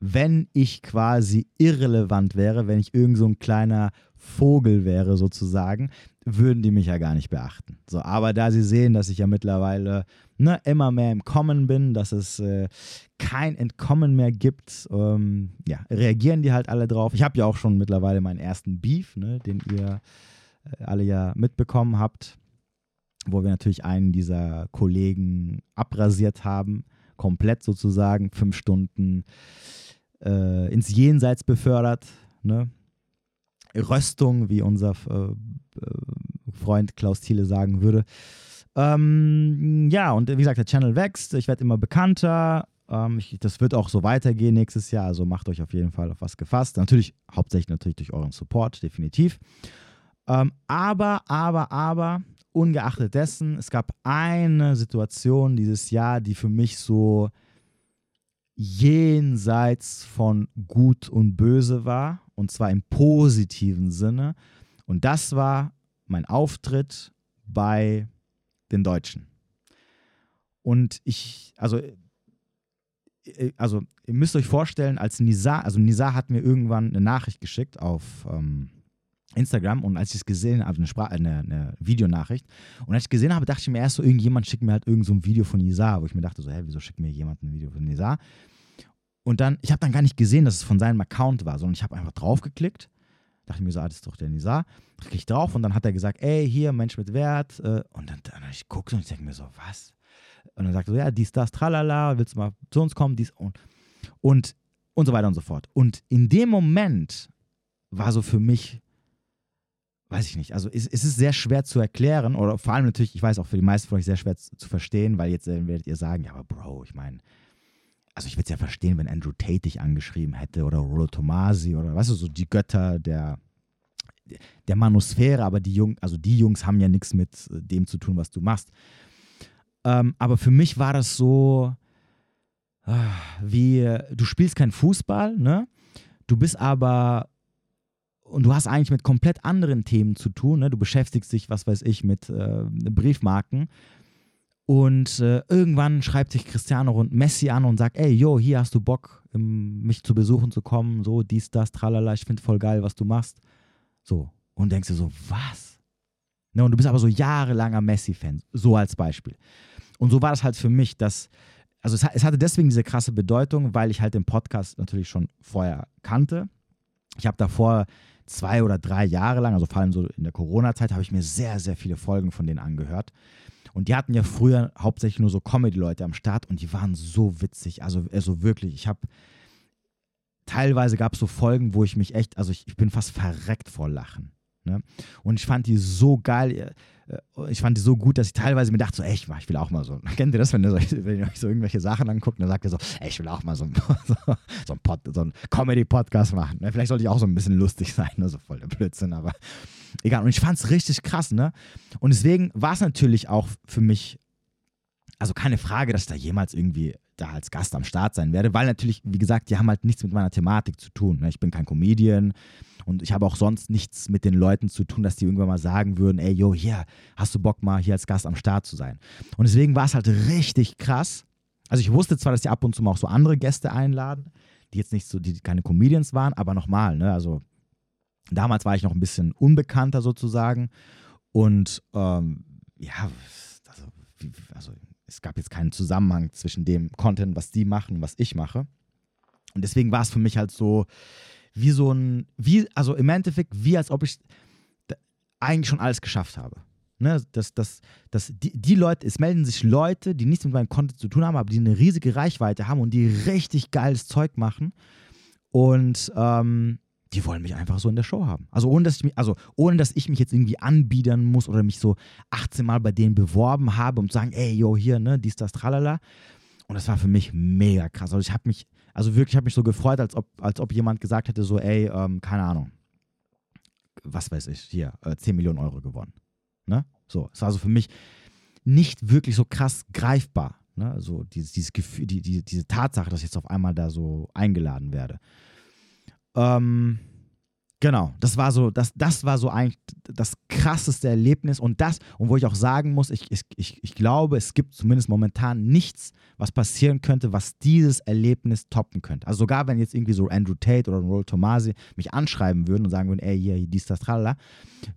wenn ich quasi irrelevant wäre, wenn ich irgend so ein kleiner Vogel wäre sozusagen, würden die mich ja gar nicht beachten. So, aber da sie sehen, dass ich ja mittlerweile ne, immer mehr im Kommen bin, dass es äh, kein Entkommen mehr gibt, ähm, ja, reagieren die halt alle drauf. Ich habe ja auch schon mittlerweile meinen ersten Beef, ne, den ihr äh, alle ja mitbekommen habt wo wir natürlich einen dieser Kollegen abrasiert haben, komplett sozusagen, fünf Stunden äh, ins Jenseits befördert. Ne? Röstung, wie unser äh, äh, Freund Klaus Thiele sagen würde. Ähm, ja, und wie gesagt, der Channel wächst, ich werde immer bekannter. Ähm, ich, das wird auch so weitergehen nächstes Jahr, also macht euch auf jeden Fall auf was gefasst. Natürlich, hauptsächlich natürlich durch euren Support, definitiv. Ähm, aber, aber, aber, ungeachtet dessen, es gab eine Situation dieses Jahr, die für mich so jenseits von Gut und Böse war, und zwar im positiven Sinne. Und das war mein Auftritt bei den Deutschen. Und ich, also, äh, also ihr müsst euch vorstellen, als Nisa, also Nisa hat mir irgendwann eine Nachricht geschickt auf, ähm, Instagram und als ich es gesehen habe, eine, Spra eine, eine Videonachricht, und als ich es gesehen habe, dachte ich mir erst so, irgendjemand schickt mir halt irgend so ein Video von Nisa, wo ich mir dachte so, hä, wieso schickt mir jemand ein Video von Nisa? Und dann, ich habe dann gar nicht gesehen, dass es von seinem Account war, sondern ich habe einfach draufgeklickt, dachte mir so, ah, das ist doch der Nisa, klicke ich drauf und dann hat er gesagt, ey, hier, Mensch mit Wert, äh, und dann, dann ich gucke und ich denke mir so, was? Und dann sagt er so, ja, dies, das, tralala, willst du mal zu uns kommen, dies und, und, und so weiter und so fort. Und in dem Moment war so für mich weiß ich nicht. Also es, es, ist sehr schwer zu erklären oder vor allem natürlich, ich weiß auch für die meisten von euch sehr schwer zu, zu verstehen, weil jetzt äh, werdet ihr sagen, ja, aber Bro, ich meine, also ich würde es ja verstehen, wenn Andrew Tate dich angeschrieben hätte oder Rollo Tomasi oder weißt du, so die Götter der, der Manusphäre, aber die Jungs, also die Jungs haben ja nichts mit äh, dem zu tun, was du machst. Ähm, aber für mich war das so, ah, wie, du spielst kein Fußball, ne? Du bist aber und du hast eigentlich mit komplett anderen Themen zu tun. Ne? Du beschäftigst dich, was weiß ich, mit äh, Briefmarken. Und äh, irgendwann schreibt sich Cristiano und Messi an und sagt, ey, yo, hier hast du Bock, mich zu besuchen zu kommen, so, dies, das, tralala, ich finde voll geil, was du machst. So. Und denkst dir so, was? Ne, und du bist aber so jahrelanger Messi-Fan, so als Beispiel. Und so war das halt für mich, dass, also es, es hatte deswegen diese krasse Bedeutung, weil ich halt den Podcast natürlich schon vorher kannte. Ich habe davor zwei oder drei Jahre lang, also vor allem so in der Corona-Zeit, habe ich mir sehr, sehr viele Folgen von denen angehört. Und die hatten ja früher hauptsächlich nur so Comedy-Leute am Start und die waren so witzig. Also, also wirklich, ich habe teilweise gab es so Folgen, wo ich mich echt, also ich, ich bin fast verreckt vor Lachen. Ne? Und ich fand die so geil. Äh, ich fand die so gut, dass ich teilweise mir dachte, so, ey, ich, ich will auch mal so. Kennt ihr das, wenn ihr, so, wenn ihr euch so irgendwelche Sachen anguckt, dann sagt ihr so, ey, ich will auch mal so, so, so ein, Pod, so Comedy-Podcast machen. Ne? Vielleicht sollte ich auch so ein bisschen lustig sein, ne? so voll der Blödsinn, aber egal. Und ich fand es richtig krass, ne? Und deswegen war es natürlich auch für mich, also keine Frage, dass ich da jemals irgendwie da als Gast am Start sein werde, weil natürlich, wie gesagt, die haben halt nichts mit meiner Thematik zu tun. Ne? Ich bin kein Comedian und ich habe auch sonst nichts mit den Leuten zu tun, dass die irgendwann mal sagen würden, ey, yo, hier, hast du Bock mal hier als Gast am Start zu sein. Und deswegen war es halt richtig krass. Also ich wusste zwar, dass die ab und zu mal auch so andere Gäste einladen, die jetzt nicht so, die keine Comedians waren, aber nochmal, ne, also damals war ich noch ein bisschen unbekannter sozusagen und ähm, ja, also, also es gab jetzt keinen Zusammenhang zwischen dem Content, was die machen was ich mache. Und deswegen war es für mich halt so, wie so ein, wie, also im Endeffekt, wie als ob ich eigentlich schon alles geschafft habe. Ne, dass, dass, dass die, die Leute, es melden sich Leute, die nichts mit meinem Content zu tun haben, aber die eine riesige Reichweite haben und die richtig geiles Zeug machen. Und ähm, die wollen mich einfach so in der Show haben. Also ohne, dass ich mich, also ohne, dass ich mich jetzt irgendwie anbiedern muss oder mich so 18 Mal bei denen beworben habe, zu sagen, ey, yo, hier, ne, dies, das, tralala. Und das war für mich mega krass. Also ich habe mich, also wirklich, habe mich so gefreut, als ob, als ob jemand gesagt hätte, so, ey, ähm, keine Ahnung, was weiß ich, hier, äh, 10 Millionen Euro gewonnen. Ne? So, es war also für mich nicht wirklich so krass greifbar. Ne? Also dieses, dieses Gefühl, die, die, diese Tatsache, dass ich jetzt auf einmal da so eingeladen werde. Ähm, Genau, das war so, das, das war so eigentlich das krasseste Erlebnis und das, und wo ich auch sagen muss, ich, ich, ich glaube, es gibt zumindest momentan nichts, was passieren könnte, was dieses Erlebnis toppen könnte. Also sogar wenn jetzt irgendwie so Andrew Tate oder Roll Tomasi mich anschreiben würden und sagen würden, ey, hier, dies, das, tralala,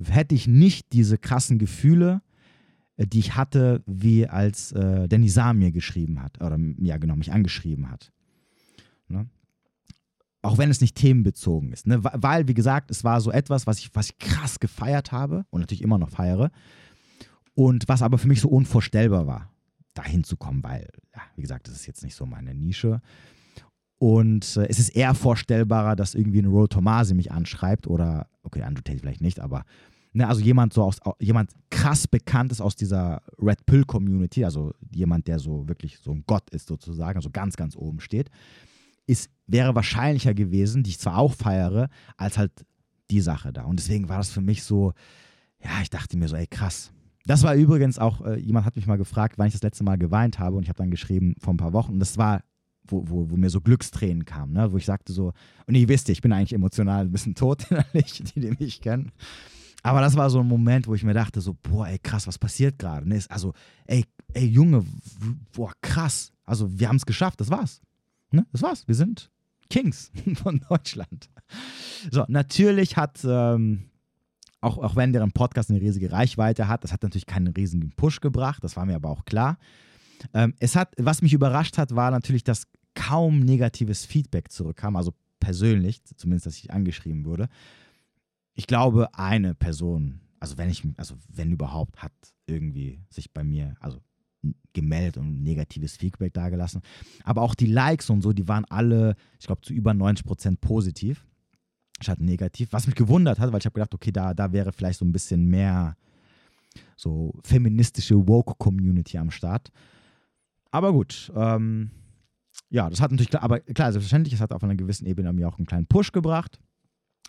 hätte ich nicht diese krassen Gefühle, äh, die ich hatte, wie als äh, der Nizar mir geschrieben hat, oder ja genau, mich angeschrieben hat. Ne? Auch wenn es nicht themenbezogen ist. Ne? Weil, wie gesagt, es war so etwas, was ich, was ich krass gefeiert habe und natürlich immer noch feiere. Und was aber für mich so unvorstellbar war, dahin zu kommen, weil, ja, wie gesagt, das ist jetzt nicht so meine Nische. Und äh, es ist eher vorstellbarer, dass irgendwie ein Roll Tomasi mich anschreibt oder, okay, Andrew Tate vielleicht nicht, aber ne, also jemand so aus, jemand krass bekannt ist aus dieser Red Pill Community, also jemand, der so wirklich so ein Gott ist sozusagen, also ganz, ganz oben steht ist, wäre wahrscheinlicher gewesen, die ich zwar auch feiere, als halt die Sache da. Und deswegen war das für mich so, ja, ich dachte mir so, ey, krass. Das war übrigens auch, äh, jemand hat mich mal gefragt, wann ich das letzte Mal geweint habe und ich habe dann geschrieben, vor ein paar Wochen. Und das war, wo, wo, wo mir so Glückstränen kamen, ne? wo ich sagte so, und ihr wisst, ich bin eigentlich emotional ein bisschen tot die, die mich kennen. Aber das war so ein Moment, wo ich mir dachte, so, boah, ey, krass, was passiert gerade? Ne? Also, ey, ey, Junge, boah, krass. Also, wir haben es geschafft, das war's. Ne? Das war's. Wir sind Kings von Deutschland. So, natürlich hat, ähm, auch, auch wenn deren Podcast eine riesige Reichweite hat, das hat natürlich keinen riesigen Push gebracht, das war mir aber auch klar. Ähm, es hat, was mich überrascht hat, war natürlich, dass kaum negatives Feedback zurückkam, also persönlich, zumindest, dass ich angeschrieben wurde. Ich glaube, eine Person, also wenn ich, also wenn überhaupt, hat irgendwie sich bei mir, also gemeldet und negatives Feedback dagelassen. Aber auch die Likes und so, die waren alle, ich glaube, zu über 90 Prozent positiv statt negativ. Was mich gewundert hat, weil ich habe gedacht, okay, da, da wäre vielleicht so ein bisschen mehr so feministische Woke-Community am Start. Aber gut, ähm, ja, das hat natürlich, aber klar, selbstverständlich, es hat auf einer gewissen Ebene mir auch einen kleinen Push gebracht.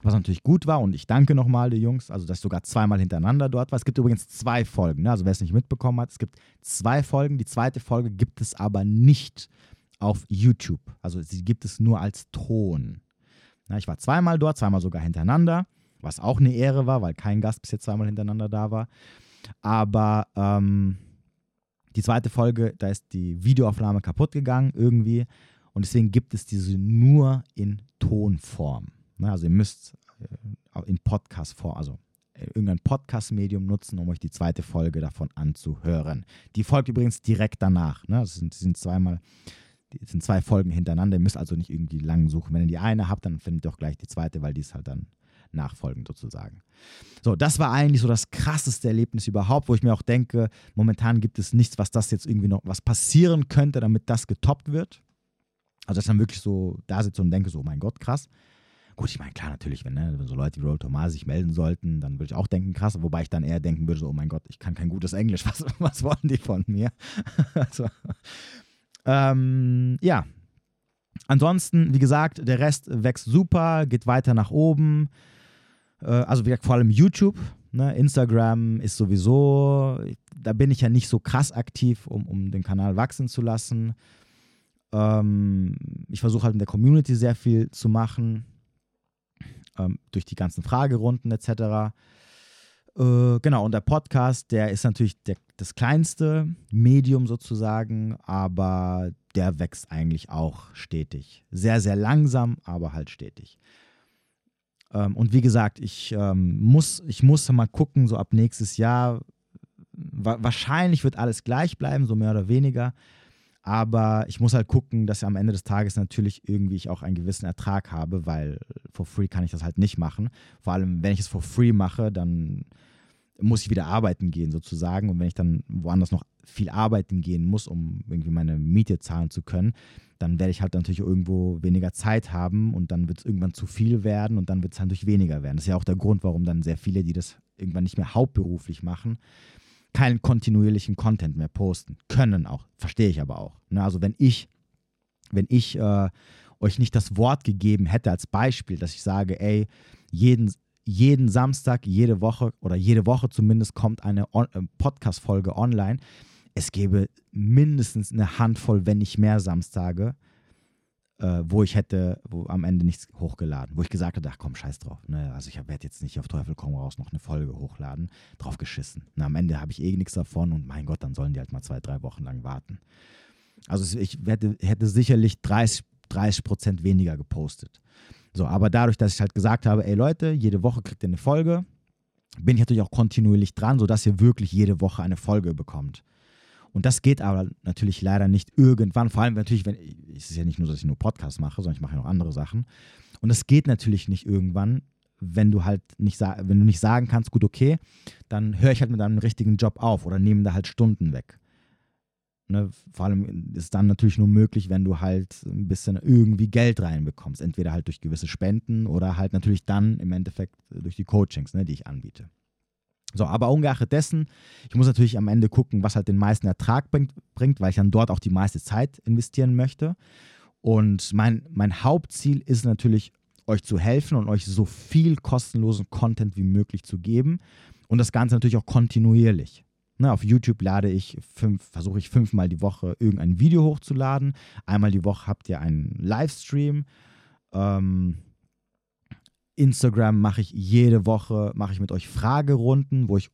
Was natürlich gut war und ich danke nochmal den Jungs, also dass ich sogar zweimal hintereinander dort war. Es gibt übrigens zwei Folgen, ne? also wer es nicht mitbekommen hat, es gibt zwei Folgen. Die zweite Folge gibt es aber nicht auf YouTube. Also sie gibt es nur als Ton. Na, ich war zweimal dort, zweimal sogar hintereinander, was auch eine Ehre war, weil kein Gast bis jetzt zweimal hintereinander da war. Aber ähm, die zweite Folge, da ist die Videoaufnahme kaputt gegangen irgendwie und deswegen gibt es diese nur in Tonform. Ne, also ihr müsst äh, in Podcast-Form, also äh, irgendein Podcast-Medium nutzen, um euch die zweite Folge davon anzuhören. Die folgt übrigens direkt danach. Ne? Das sind, sind zweimal, das sind zwei Folgen hintereinander. Ihr müsst also nicht irgendwie lang suchen. Wenn ihr die eine habt, dann findet ihr auch gleich die zweite, weil die ist halt dann nachfolgend sozusagen. So, das war eigentlich so das krasseste Erlebnis überhaupt, wo ich mir auch denke, momentan gibt es nichts, was das jetzt irgendwie noch, was passieren könnte, damit das getoppt wird. Also, dass ich dann wirklich so da sitze und denke, so, oh mein Gott, krass. Gut, ich meine, klar, natürlich, wenn, ne, wenn so Leute wie Roll Thomas sich melden sollten, dann würde ich auch denken, krass, wobei ich dann eher denken würde, so, oh mein Gott, ich kann kein gutes Englisch, was, was wollen die von mir? also, ähm, ja. Ansonsten, wie gesagt, der Rest wächst super, geht weiter nach oben. Äh, also, wie gesagt, vor allem YouTube. Ne? Instagram ist sowieso, da bin ich ja nicht so krass aktiv, um, um den Kanal wachsen zu lassen. Ähm, ich versuche halt in der Community sehr viel zu machen, ähm, durch die ganzen Fragerunden etc. Äh, genau, und der Podcast, der ist natürlich der, das kleinste Medium sozusagen, aber der wächst eigentlich auch stetig. Sehr, sehr langsam, aber halt stetig. Ähm, und wie gesagt, ich, ähm, muss, ich muss mal gucken, so ab nächstes Jahr, wa wahrscheinlich wird alles gleich bleiben, so mehr oder weniger. Aber ich muss halt gucken, dass am Ende des Tages natürlich irgendwie ich auch einen gewissen Ertrag habe, weil for free kann ich das halt nicht machen. Vor allem, wenn ich es for free mache, dann muss ich wieder arbeiten gehen sozusagen. Und wenn ich dann woanders noch viel arbeiten gehen muss, um irgendwie meine Miete zahlen zu können, dann werde ich halt natürlich irgendwo weniger Zeit haben und dann wird es irgendwann zu viel werden und dann wird es halt durch weniger werden. Das ist ja auch der Grund, warum dann sehr viele, die das irgendwann nicht mehr hauptberuflich machen, keinen kontinuierlichen Content mehr posten können auch. Verstehe ich aber auch. Ne? Also wenn ich, wenn ich äh, euch nicht das Wort gegeben hätte als Beispiel, dass ich sage, ey, jeden, jeden Samstag, jede Woche oder jede Woche zumindest kommt eine äh, Podcast-Folge online. Es gäbe mindestens eine Handvoll, wenn nicht mehr Samstage, äh, wo ich hätte wo am Ende nichts hochgeladen, wo ich gesagt habe, ach komm, scheiß drauf. Ne? Also ich werde jetzt nicht auf Teufel komm raus noch eine Folge hochladen, drauf geschissen. Na, am Ende habe ich eh nichts davon und mein Gott, dann sollen die halt mal zwei, drei Wochen lang warten. Also ich hätte, hätte sicherlich 30, 30 Prozent weniger gepostet. So, aber dadurch, dass ich halt gesagt habe, ey Leute, jede Woche kriegt ihr eine Folge, bin ich natürlich auch kontinuierlich dran, sodass ihr wirklich jede Woche eine Folge bekommt. Und das geht aber natürlich leider nicht irgendwann, vor allem natürlich, wenn, es ist ja nicht nur, dass ich nur Podcasts mache, sondern ich mache ja noch andere Sachen. Und das geht natürlich nicht irgendwann, wenn du halt nicht, wenn du nicht sagen kannst, gut, okay, dann höre ich halt mit einem richtigen Job auf oder nehme da halt Stunden weg. Ne, vor allem ist dann natürlich nur möglich, wenn du halt ein bisschen irgendwie Geld reinbekommst. Entweder halt durch gewisse Spenden oder halt natürlich dann im Endeffekt durch die Coachings, ne, die ich anbiete. So, aber ungeachtet dessen, ich muss natürlich am Ende gucken, was halt den meisten Ertrag bringt, bringt, weil ich dann dort auch die meiste Zeit investieren möchte. Und mein, mein Hauptziel ist natürlich, euch zu helfen und euch so viel kostenlosen Content wie möglich zu geben. Und das Ganze natürlich auch kontinuierlich. Ne, auf YouTube lade ich fünf, versuche ich fünfmal die Woche irgendein Video hochzuladen. Einmal die Woche habt ihr einen Livestream. Ähm, Instagram mache ich jede Woche, mache ich mit euch Fragerunden, wo ich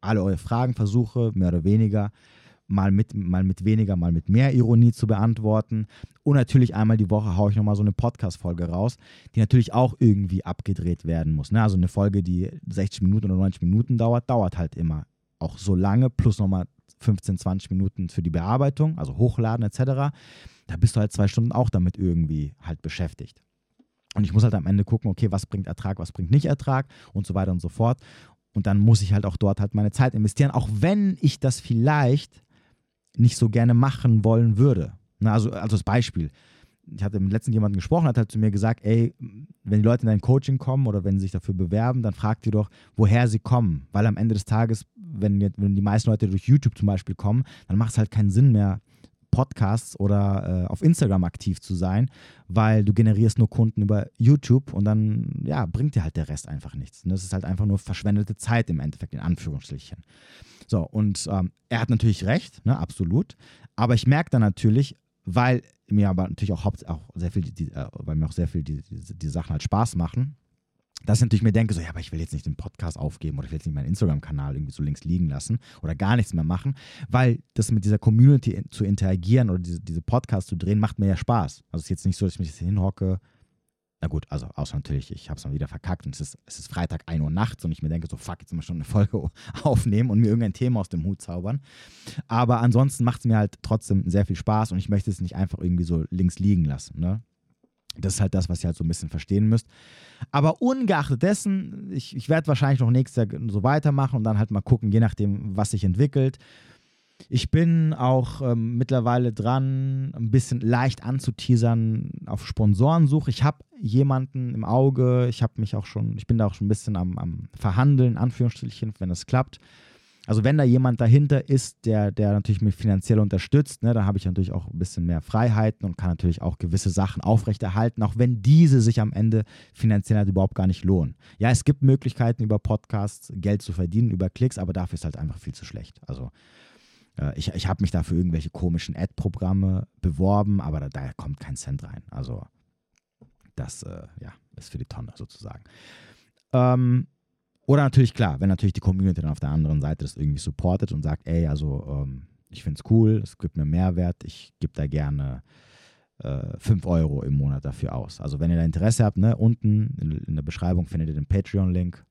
alle eure Fragen versuche, mehr oder weniger, mal mit, mal mit weniger, mal mit mehr Ironie zu beantworten. Und natürlich einmal die Woche haue ich nochmal so eine Podcast-Folge raus, die natürlich auch irgendwie abgedreht werden muss. Ne? Also eine Folge, die 60 Minuten oder 90 Minuten dauert, dauert halt immer auch so lange, plus nochmal 15, 20 Minuten für die Bearbeitung, also Hochladen etc. Da bist du halt zwei Stunden auch damit irgendwie halt beschäftigt. Und ich muss halt am Ende gucken, okay, was bringt Ertrag, was bringt nicht Ertrag und so weiter und so fort. Und dann muss ich halt auch dort halt meine Zeit investieren, auch wenn ich das vielleicht nicht so gerne machen wollen würde. Na, also, also als Beispiel. Ich hatte mit letzten jemanden gesprochen, hat halt zu mir gesagt, ey, wenn die Leute in dein Coaching kommen oder wenn sie sich dafür bewerben, dann fragt ihr doch, woher sie kommen. Weil am Ende des Tages, wenn, wenn die meisten Leute durch YouTube zum Beispiel kommen, dann macht es halt keinen Sinn mehr, Podcasts oder äh, auf Instagram aktiv zu sein, weil du generierst nur Kunden über YouTube und dann ja, bringt dir halt der Rest einfach nichts. Und das ist halt einfach nur verschwendete Zeit im Endeffekt, in Anführungsstrichen. So, und ähm, er hat natürlich recht, ne, absolut. Aber ich merke dann natürlich, weil mir aber natürlich auch, auch sehr viel, die, äh, weil mir auch sehr viel die, die, die Sachen halt Spaß machen, dass ich natürlich mir denke, so, ja, aber ich will jetzt nicht den Podcast aufgeben oder ich will jetzt nicht meinen Instagram-Kanal irgendwie so links liegen lassen oder gar nichts mehr machen, weil das mit dieser Community zu interagieren oder diese, diese Podcasts zu drehen, macht mir ja Spaß. Also es ist jetzt nicht so, dass ich mich jetzt hinhocke. Na gut, also außer natürlich, ich habe es mal wieder verkackt und es ist, es ist Freitag 1 Uhr nachts und ich mir denke, so fuck, jetzt mal schon eine Folge aufnehmen und mir irgendein Thema aus dem Hut zaubern. Aber ansonsten macht es mir halt trotzdem sehr viel Spaß und ich möchte es nicht einfach irgendwie so links liegen lassen. Ne? Das ist halt das, was ihr halt so ein bisschen verstehen müsst. Aber ungeachtet dessen, ich, ich werde wahrscheinlich noch nächstes Jahr so weitermachen und dann halt mal gucken, je nachdem, was sich entwickelt. Ich bin auch ähm, mittlerweile dran, ein bisschen leicht anzuteasern auf Sponsorensuche. Ich habe jemanden im Auge, ich habe mich auch schon, ich bin da auch schon ein bisschen am, am Verhandeln, Anführungsstrichen, wenn das klappt. Also wenn da jemand dahinter ist, der, der natürlich mich finanziell unterstützt, ne, dann habe ich natürlich auch ein bisschen mehr Freiheiten und kann natürlich auch gewisse Sachen aufrechterhalten, auch wenn diese sich am Ende finanziell halt überhaupt gar nicht lohnen. Ja, es gibt Möglichkeiten über Podcasts Geld zu verdienen, über Klicks, aber dafür ist halt einfach viel zu schlecht. Also äh, ich, ich habe mich da für irgendwelche komischen Ad-Programme beworben, aber da, da, kommt kein Cent rein. Also das äh, ja, ist für die Tonne sozusagen. Ähm, oder natürlich klar, wenn natürlich die Community dann auf der anderen Seite das irgendwie supportet und sagt, ey, also ähm, ich finde es cool, es gibt mir Mehrwert, ich gebe da gerne äh, 5 Euro im Monat dafür aus. Also wenn ihr da Interesse habt, ne, unten in, in der Beschreibung findet ihr den Patreon-Link.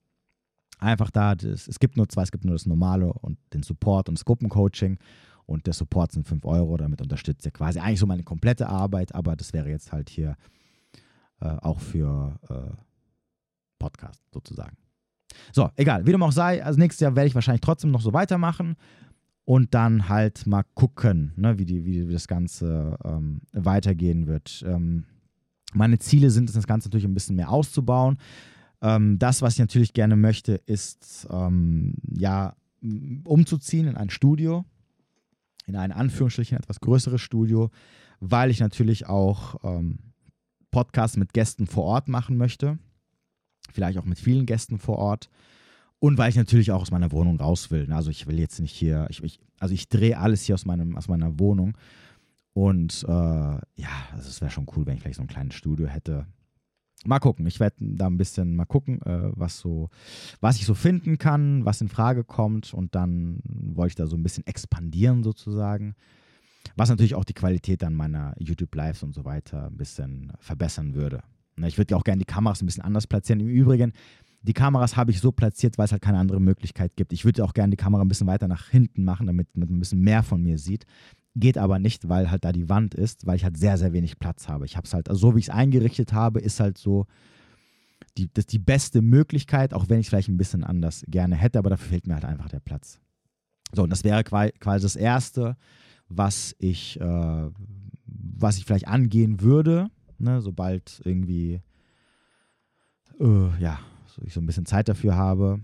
Einfach da, das, es gibt nur zwei, es gibt nur das normale und den Support und das Gruppencoaching. Und der Support sind 5 Euro, damit unterstützt ihr quasi eigentlich so meine komplette Arbeit, aber das wäre jetzt halt hier äh, auch für äh, Podcast sozusagen. So, egal, wie dem auch sei, also nächstes Jahr werde ich wahrscheinlich trotzdem noch so weitermachen und dann halt mal gucken, ne, wie, die, wie das Ganze ähm, weitergehen wird. Ähm, meine Ziele sind es, das Ganze natürlich ein bisschen mehr auszubauen. Ähm, das, was ich natürlich gerne möchte, ist ähm, ja umzuziehen in ein Studio, in ein Anführungsstrichen etwas größeres Studio, weil ich natürlich auch ähm, Podcasts mit Gästen vor Ort machen möchte vielleicht auch mit vielen Gästen vor Ort. Und weil ich natürlich auch aus meiner Wohnung raus will. Also ich will jetzt nicht hier, ich, ich, also ich drehe alles hier aus, meinem, aus meiner Wohnung. Und äh, ja, also es wäre schon cool, wenn ich vielleicht so ein kleines Studio hätte. Mal gucken, ich werde da ein bisschen mal gucken, äh, was so, was ich so finden kann, was in Frage kommt. Und dann wollte ich da so ein bisschen expandieren sozusagen. Was natürlich auch die Qualität dann meiner YouTube-Lives und so weiter ein bisschen verbessern würde. Ich würde ja auch gerne die Kameras ein bisschen anders platzieren. Im Übrigen, die Kameras habe ich so platziert, weil es halt keine andere Möglichkeit gibt. Ich würde auch gerne die Kamera ein bisschen weiter nach hinten machen, damit man ein bisschen mehr von mir sieht. Geht aber nicht, weil halt da die Wand ist, weil ich halt sehr, sehr wenig Platz habe. Ich habe es halt, also so wie ich es eingerichtet habe, ist halt so die, das die beste Möglichkeit, auch wenn ich es vielleicht ein bisschen anders gerne hätte, aber dafür fehlt mir halt einfach der Platz. So, und das wäre quasi das Erste, was ich, äh, was ich vielleicht angehen würde ne, sobald irgendwie äh, ja, so ich so ein bisschen Zeit dafür habe,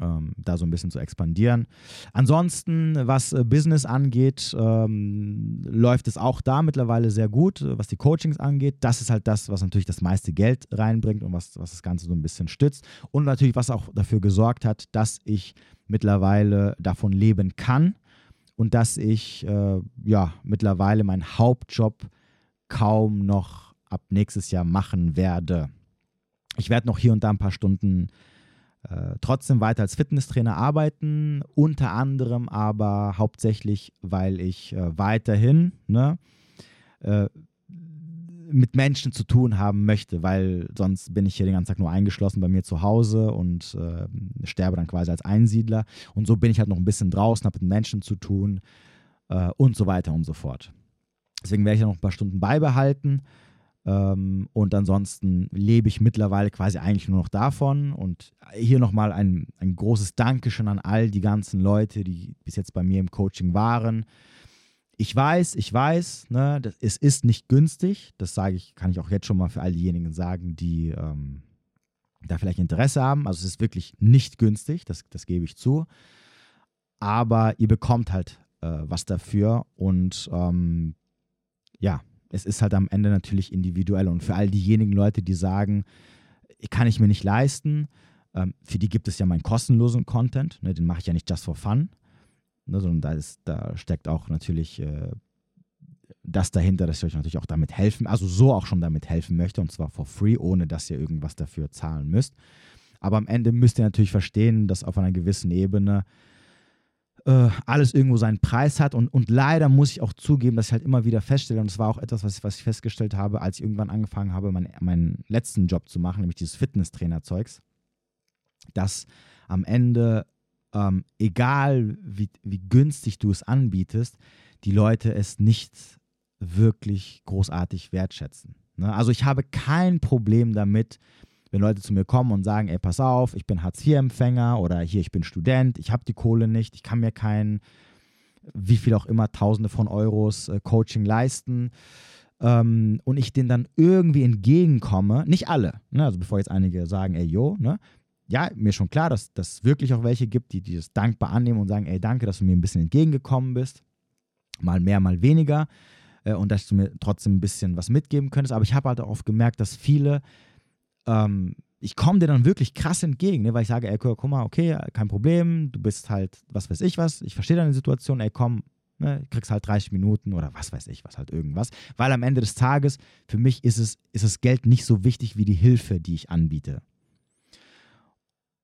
ähm, da so ein bisschen zu expandieren. Ansonsten, was äh, Business angeht, ähm, läuft es auch da mittlerweile sehr gut, was die Coachings angeht. Das ist halt das, was natürlich das meiste Geld reinbringt und was, was das Ganze so ein bisschen stützt. Und natürlich, was auch dafür gesorgt hat, dass ich mittlerweile davon leben kann und dass ich äh, ja mittlerweile meinen Hauptjob kaum noch ab nächstes Jahr machen werde. Ich werde noch hier und da ein paar Stunden äh, trotzdem weiter als Fitnesstrainer arbeiten, unter anderem aber hauptsächlich, weil ich äh, weiterhin ne, äh, mit Menschen zu tun haben möchte, weil sonst bin ich hier den ganzen Tag nur eingeschlossen bei mir zu Hause und äh, sterbe dann quasi als Einsiedler. Und so bin ich halt noch ein bisschen draußen, habe mit Menschen zu tun äh, und so weiter und so fort. Deswegen werde ich noch ein paar Stunden beibehalten. Ähm, und ansonsten lebe ich mittlerweile quasi eigentlich nur noch davon. Und hier nochmal ein, ein großes Dankeschön an all die ganzen Leute, die bis jetzt bei mir im Coaching waren. Ich weiß, ich weiß, ne, das, es ist nicht günstig. Das sage ich, kann ich auch jetzt schon mal für all diejenigen sagen, die ähm, da vielleicht Interesse haben. Also es ist wirklich nicht günstig, das, das gebe ich zu. Aber ihr bekommt halt äh, was dafür. Und ähm, ja, es ist halt am Ende natürlich individuell. Und für all diejenigen Leute, die sagen, kann ich mir nicht leisten, ähm, für die gibt es ja meinen kostenlosen Content. Ne, den mache ich ja nicht just for fun, ne, sondern da, ist, da steckt auch natürlich äh, das dahinter, dass ich euch natürlich auch damit helfen, also so auch schon damit helfen möchte und zwar for free, ohne dass ihr irgendwas dafür zahlen müsst. Aber am Ende müsst ihr natürlich verstehen, dass auf einer gewissen Ebene äh, alles irgendwo seinen Preis hat. Und, und leider muss ich auch zugeben, dass ich halt immer wieder feststelle, und das war auch etwas, was ich, was ich festgestellt habe, als ich irgendwann angefangen habe, mein, meinen letzten Job zu machen, nämlich dieses Fitnesstrainer-Zeugs, dass am Ende, ähm, egal wie, wie günstig du es anbietest, die Leute es nicht wirklich großartig wertschätzen. Ne? Also ich habe kein Problem damit, wenn Leute zu mir kommen und sagen, ey, pass auf, ich bin Hartz-IV-Empfänger oder hier, ich bin Student, ich habe die Kohle nicht, ich kann mir kein wie viel auch immer, Tausende von Euros äh, Coaching leisten ähm, und ich denen dann irgendwie entgegenkomme, nicht alle, ne? also bevor jetzt einige sagen, ey, yo, ne? ja, mir schon klar, dass es wirklich auch welche gibt, die, die das dankbar annehmen und sagen, ey, danke, dass du mir ein bisschen entgegengekommen bist, mal mehr, mal weniger äh, und dass du mir trotzdem ein bisschen was mitgeben könntest, aber ich habe halt auch oft gemerkt, dass viele ähm, ich komme dir dann wirklich krass entgegen, ne? weil ich sage, ey, guck mal, okay, kein Problem, du bist halt, was weiß ich was, ich verstehe deine Situation, ey, komm, ne, kriegst halt 30 Minuten oder was weiß ich was, halt irgendwas. Weil am Ende des Tages, für mich ist es, ist das Geld nicht so wichtig wie die Hilfe, die ich anbiete.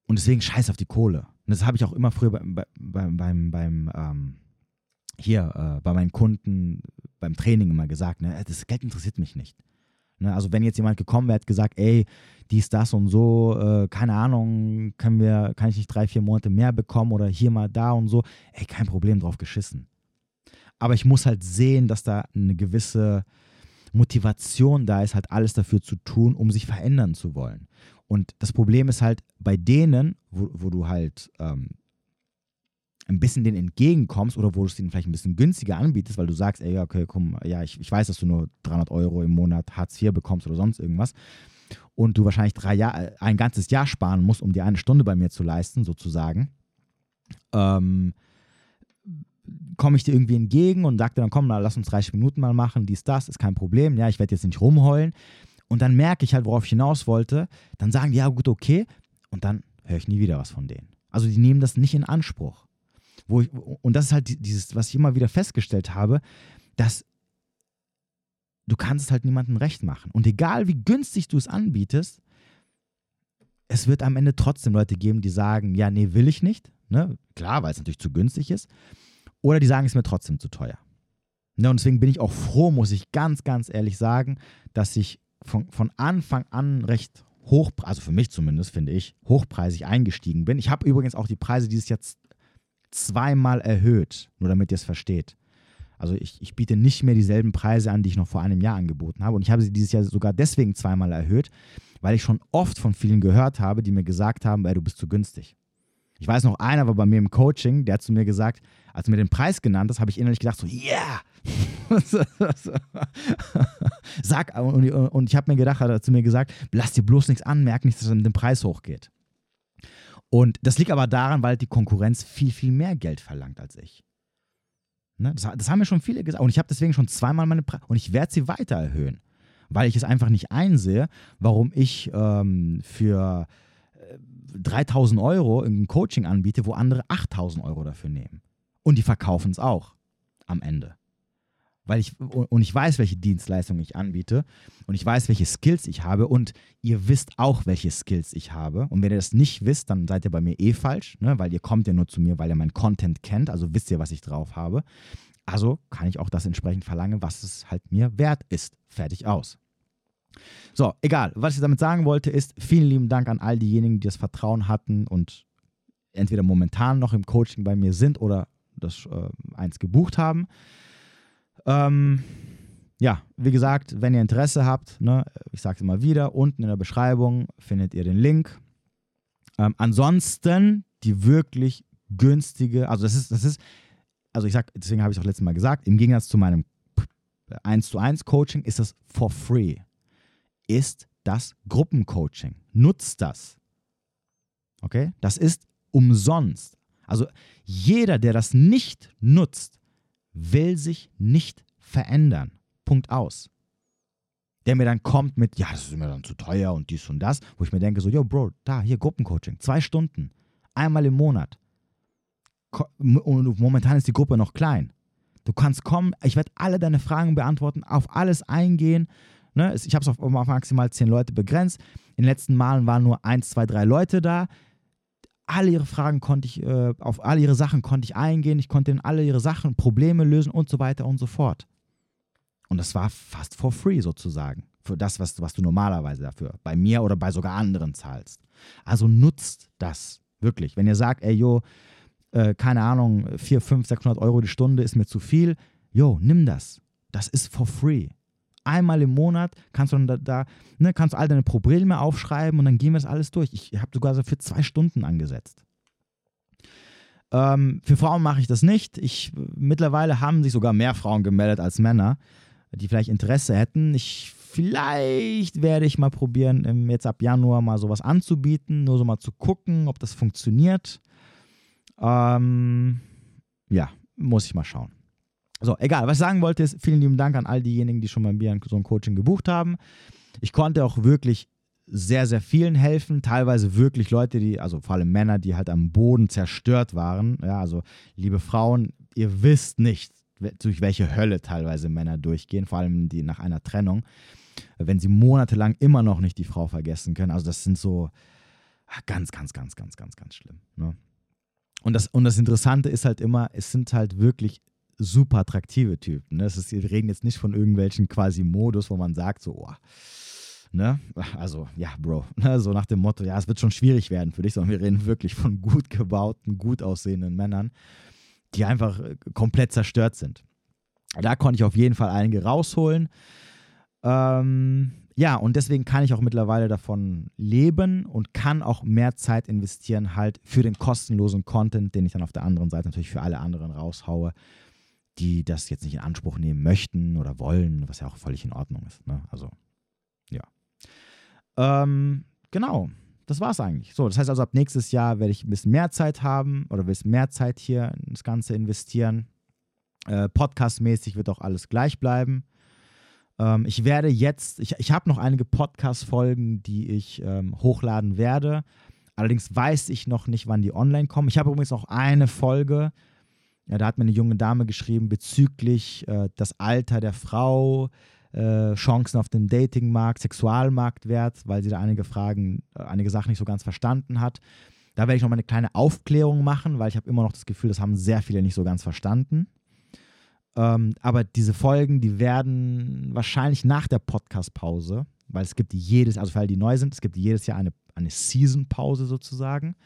Und deswegen scheiß auf die Kohle. Und das habe ich auch immer früher beim, beim, beim, beim ähm, hier, äh, bei meinen Kunden, beim Training immer gesagt, ne, das Geld interessiert mich nicht. Ne, also wenn jetzt jemand gekommen wäre, hat gesagt, ey, dies, das und so, äh, keine Ahnung, können wir, kann ich nicht drei, vier Monate mehr bekommen oder hier mal da und so, ey, kein Problem drauf geschissen. Aber ich muss halt sehen, dass da eine gewisse Motivation da ist, halt alles dafür zu tun, um sich verändern zu wollen. Und das Problem ist halt bei denen, wo, wo du halt ähm, ein bisschen denen entgegenkommst oder wo du es denen vielleicht ein bisschen günstiger anbietest, weil du sagst, ey, okay, komm, ja, ich, ich weiß, dass du nur 300 Euro im Monat Hartz IV bekommst oder sonst irgendwas und du wahrscheinlich drei Jahr, äh, ein ganzes Jahr sparen musst, um dir eine Stunde bei mir zu leisten, sozusagen, ähm, komme ich dir irgendwie entgegen und sage dir dann, komm, na, lass uns 30 Minuten mal machen, dies, das, ist kein Problem, ja, ich werde jetzt nicht rumheulen. Und dann merke ich halt, worauf ich hinaus wollte, dann sagen die, ja gut, okay, und dann höre ich nie wieder was von denen. Also die nehmen das nicht in Anspruch. Wo ich, und das ist halt dieses, was ich immer wieder festgestellt habe, dass du kannst es halt niemandem recht machen. Und egal wie günstig du es anbietest, es wird am Ende trotzdem Leute geben, die sagen, ja, nee, will ich nicht. Ne? Klar, weil es natürlich zu günstig ist. Oder die sagen, es ist mir trotzdem zu teuer. Ne? Und deswegen bin ich auch froh, muss ich ganz, ganz ehrlich sagen, dass ich von, von Anfang an recht hoch, also für mich zumindest, finde ich, hochpreisig eingestiegen bin. Ich habe übrigens auch die Preise dieses Jahr zweimal erhöht, nur damit ihr es versteht. Also ich, ich biete nicht mehr dieselben Preise an, die ich noch vor einem Jahr angeboten habe. Und ich habe sie dieses Jahr sogar deswegen zweimal erhöht, weil ich schon oft von vielen gehört habe, die mir gesagt haben, ey, du bist zu günstig. Ich weiß noch, einer war bei mir im Coaching, der hat zu mir gesagt, als du mir den Preis genannt hast, habe ich innerlich gedacht, so, yeah! Sag, und, und ich habe mir gedacht, hat er zu mir gesagt, lass dir bloß nichts anmerken, nicht, dass er mit dem Preis hochgeht. Und das liegt aber daran, weil die Konkurrenz viel, viel mehr Geld verlangt als ich. Ne? Das, das, haben mir schon viele gesagt. Und ich habe deswegen schon zweimal meine Preise. Und ich werde sie weiter erhöhen. Weil ich es einfach nicht einsehe, warum ich ähm, für äh, 3000 Euro ein Coaching anbiete, wo andere 8000 Euro dafür nehmen. Und die verkaufen es auch am Ende weil ich und ich weiß, welche Dienstleistungen ich anbiete und ich weiß, welche Skills ich habe und ihr wisst auch, welche Skills ich habe. Und wenn ihr das nicht wisst, dann seid ihr bei mir eh falsch, ne? weil ihr kommt ja nur zu mir, weil ihr meinen Content kennt, also wisst ihr, was ich drauf habe. Also kann ich auch das entsprechend verlangen, was es halt mir wert ist. Fertig aus. So, egal. Was ich damit sagen wollte, ist vielen lieben Dank an all diejenigen, die das Vertrauen hatten und entweder momentan noch im Coaching bei mir sind oder das äh, eins gebucht haben. Ähm, ja, wie gesagt, wenn ihr Interesse habt, ne, ich sage es immer wieder, unten in der Beschreibung findet ihr den Link. Ähm, ansonsten die wirklich günstige, also das ist, das ist, also ich sage, deswegen habe ich auch letztes Mal gesagt, im Gegensatz zu meinem 1 zu 1 Coaching ist das for free. Ist das Gruppencoaching. Nutzt das. Okay? Das ist umsonst. Also jeder, der das nicht nutzt, will sich nicht verändern. Punkt aus. Der mir dann kommt mit, ja, das ist mir dann zu teuer und dies und das, wo ich mir denke, so, yo, Bro, da, hier Gruppencoaching, zwei Stunden, einmal im Monat. Und momentan ist die Gruppe noch klein. Du kannst kommen, ich werde alle deine Fragen beantworten, auf alles eingehen. Ne? Ich habe es auf, auf maximal zehn Leute begrenzt. In den letzten Malen waren nur eins, zwei, drei Leute da alle ihre Fragen konnte ich, äh, auf alle ihre Sachen konnte ich eingehen, ich konnte in alle ihre Sachen, Probleme lösen und so weiter und so fort. Und das war fast for free sozusagen. Für das, was, was du normalerweise dafür bei mir oder bei sogar anderen zahlst. Also nutzt das wirklich. Wenn ihr sagt, ey, jo, äh, keine Ahnung, 4, 5, 600 Euro die Stunde ist mir zu viel, jo, nimm das. Das ist for free einmal im Monat kannst du da, da ne, kannst du all deine Probleme aufschreiben und dann gehen wir das alles durch. Ich habe sogar so für zwei Stunden angesetzt. Ähm, für Frauen mache ich das nicht. Ich, mittlerweile haben sich sogar mehr Frauen gemeldet als Männer, die vielleicht Interesse hätten. Ich, vielleicht werde ich mal probieren, jetzt ab Januar mal sowas anzubieten, nur so mal zu gucken, ob das funktioniert. Ähm, ja, muss ich mal schauen. So, egal. Was ich sagen wollte, ist vielen lieben Dank an all diejenigen, die schon bei mir so ein Coaching gebucht haben. Ich konnte auch wirklich sehr, sehr vielen helfen. Teilweise wirklich Leute, die, also vor allem Männer, die halt am Boden zerstört waren. Ja, also liebe Frauen, ihr wisst nicht, durch welche Hölle teilweise Männer durchgehen, vor allem die nach einer Trennung, wenn sie monatelang immer noch nicht die Frau vergessen können. Also das sind so ganz, ganz, ganz, ganz, ganz, ganz schlimm. Ne? Und, das, und das Interessante ist halt immer, es sind halt wirklich super attraktive Typen. Ne? Ist, wir reden jetzt nicht von irgendwelchen quasi Modus, wo man sagt, so, oh, ne? Also, ja, Bro, ne? so nach dem Motto, ja, es wird schon schwierig werden für dich, sondern wir reden wirklich von gut gebauten, gut aussehenden Männern, die einfach äh, komplett zerstört sind. Da konnte ich auf jeden Fall einige rausholen. Ähm, ja, und deswegen kann ich auch mittlerweile davon leben und kann auch mehr Zeit investieren halt für den kostenlosen Content, den ich dann auf der anderen Seite natürlich für alle anderen raushaue die das jetzt nicht in Anspruch nehmen möchten oder wollen, was ja auch völlig in Ordnung ist. Ne? Also, ja. Ähm, genau, das war es eigentlich. So, das heißt also, ab nächstes Jahr werde ich ein bisschen mehr Zeit haben oder will mehr Zeit hier ins Ganze investieren. Äh, Podcast-mäßig wird auch alles gleich bleiben. Ähm, ich werde jetzt, ich, ich habe noch einige Podcast-Folgen, die ich ähm, hochladen werde. Allerdings weiß ich noch nicht, wann die online kommen. Ich habe übrigens noch eine Folge, ja, da hat mir eine junge Dame geschrieben bezüglich äh, das Alter der Frau, äh, Chancen auf dem Datingmarkt, Sexualmarktwert, weil sie da einige Fragen, äh, einige Sachen nicht so ganz verstanden hat. Da werde ich noch mal eine kleine Aufklärung machen, weil ich habe immer noch das Gefühl, das haben sehr viele nicht so ganz verstanden. Ähm, aber diese Folgen, die werden wahrscheinlich nach der Podcast-Pause, weil es gibt jedes, also für alle, die neu sind, es gibt jedes Jahr eine, eine Season-Pause sozusagen.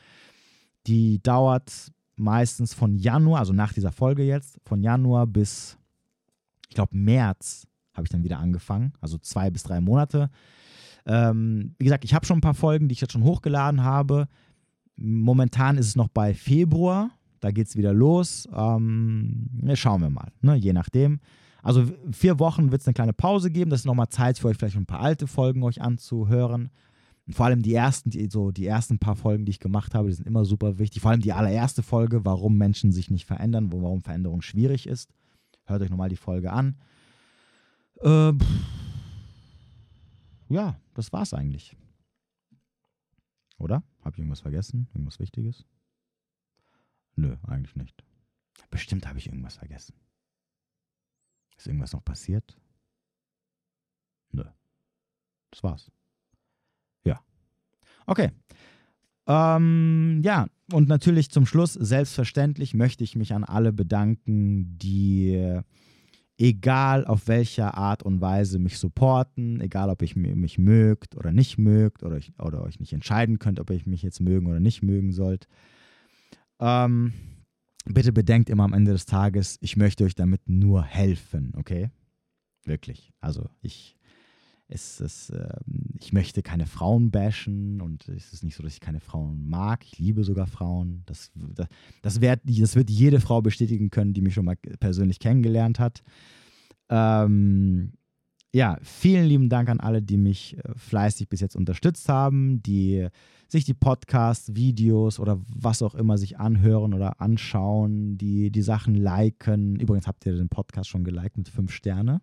Die dauert meistens von Januar, also nach dieser Folge jetzt, von Januar bis, ich glaube, März habe ich dann wieder angefangen, also zwei bis drei Monate. Ähm, wie gesagt, ich habe schon ein paar Folgen, die ich jetzt schon hochgeladen habe. Momentan ist es noch bei Februar, da geht es wieder los. Ähm, schauen wir mal, ne? je nachdem. Also vier Wochen wird es eine kleine Pause geben. Das ist nochmal Zeit für euch, vielleicht ein paar alte Folgen euch anzuhören. Und vor allem die ersten, die, so die ersten paar Folgen, die ich gemacht habe, die sind immer super wichtig. Vor allem die allererste Folge, warum Menschen sich nicht verändern, warum Veränderung schwierig ist. Hört euch nochmal die Folge an. Äh, ja, das war's eigentlich. Oder? Habe ich irgendwas vergessen? Irgendwas Wichtiges? Nö, eigentlich nicht. Bestimmt habe ich irgendwas vergessen. Ist irgendwas noch passiert? Nö. Das war's. Okay. Ähm, ja, und natürlich zum Schluss, selbstverständlich möchte ich mich an alle bedanken, die egal auf welcher Art und Weise mich supporten, egal ob ich mich mögt oder nicht mögt oder, ich, oder euch nicht entscheiden könnt, ob ihr mich jetzt mögen oder nicht mögen sollt. Ähm, bitte bedenkt immer am Ende des Tages, ich möchte euch damit nur helfen, okay? Wirklich. Also ich es ist, äh, ich möchte keine Frauen bashen und es ist nicht so, dass ich keine Frauen mag. Ich liebe sogar Frauen. Das, das, das, wird, das wird jede Frau bestätigen können, die mich schon mal persönlich kennengelernt hat. Ähm, ja, vielen lieben Dank an alle, die mich äh, fleißig bis jetzt unterstützt haben, die sich die Podcasts, Videos oder was auch immer sich anhören oder anschauen, die die Sachen liken. Übrigens habt ihr den Podcast schon geliked mit fünf Sterne.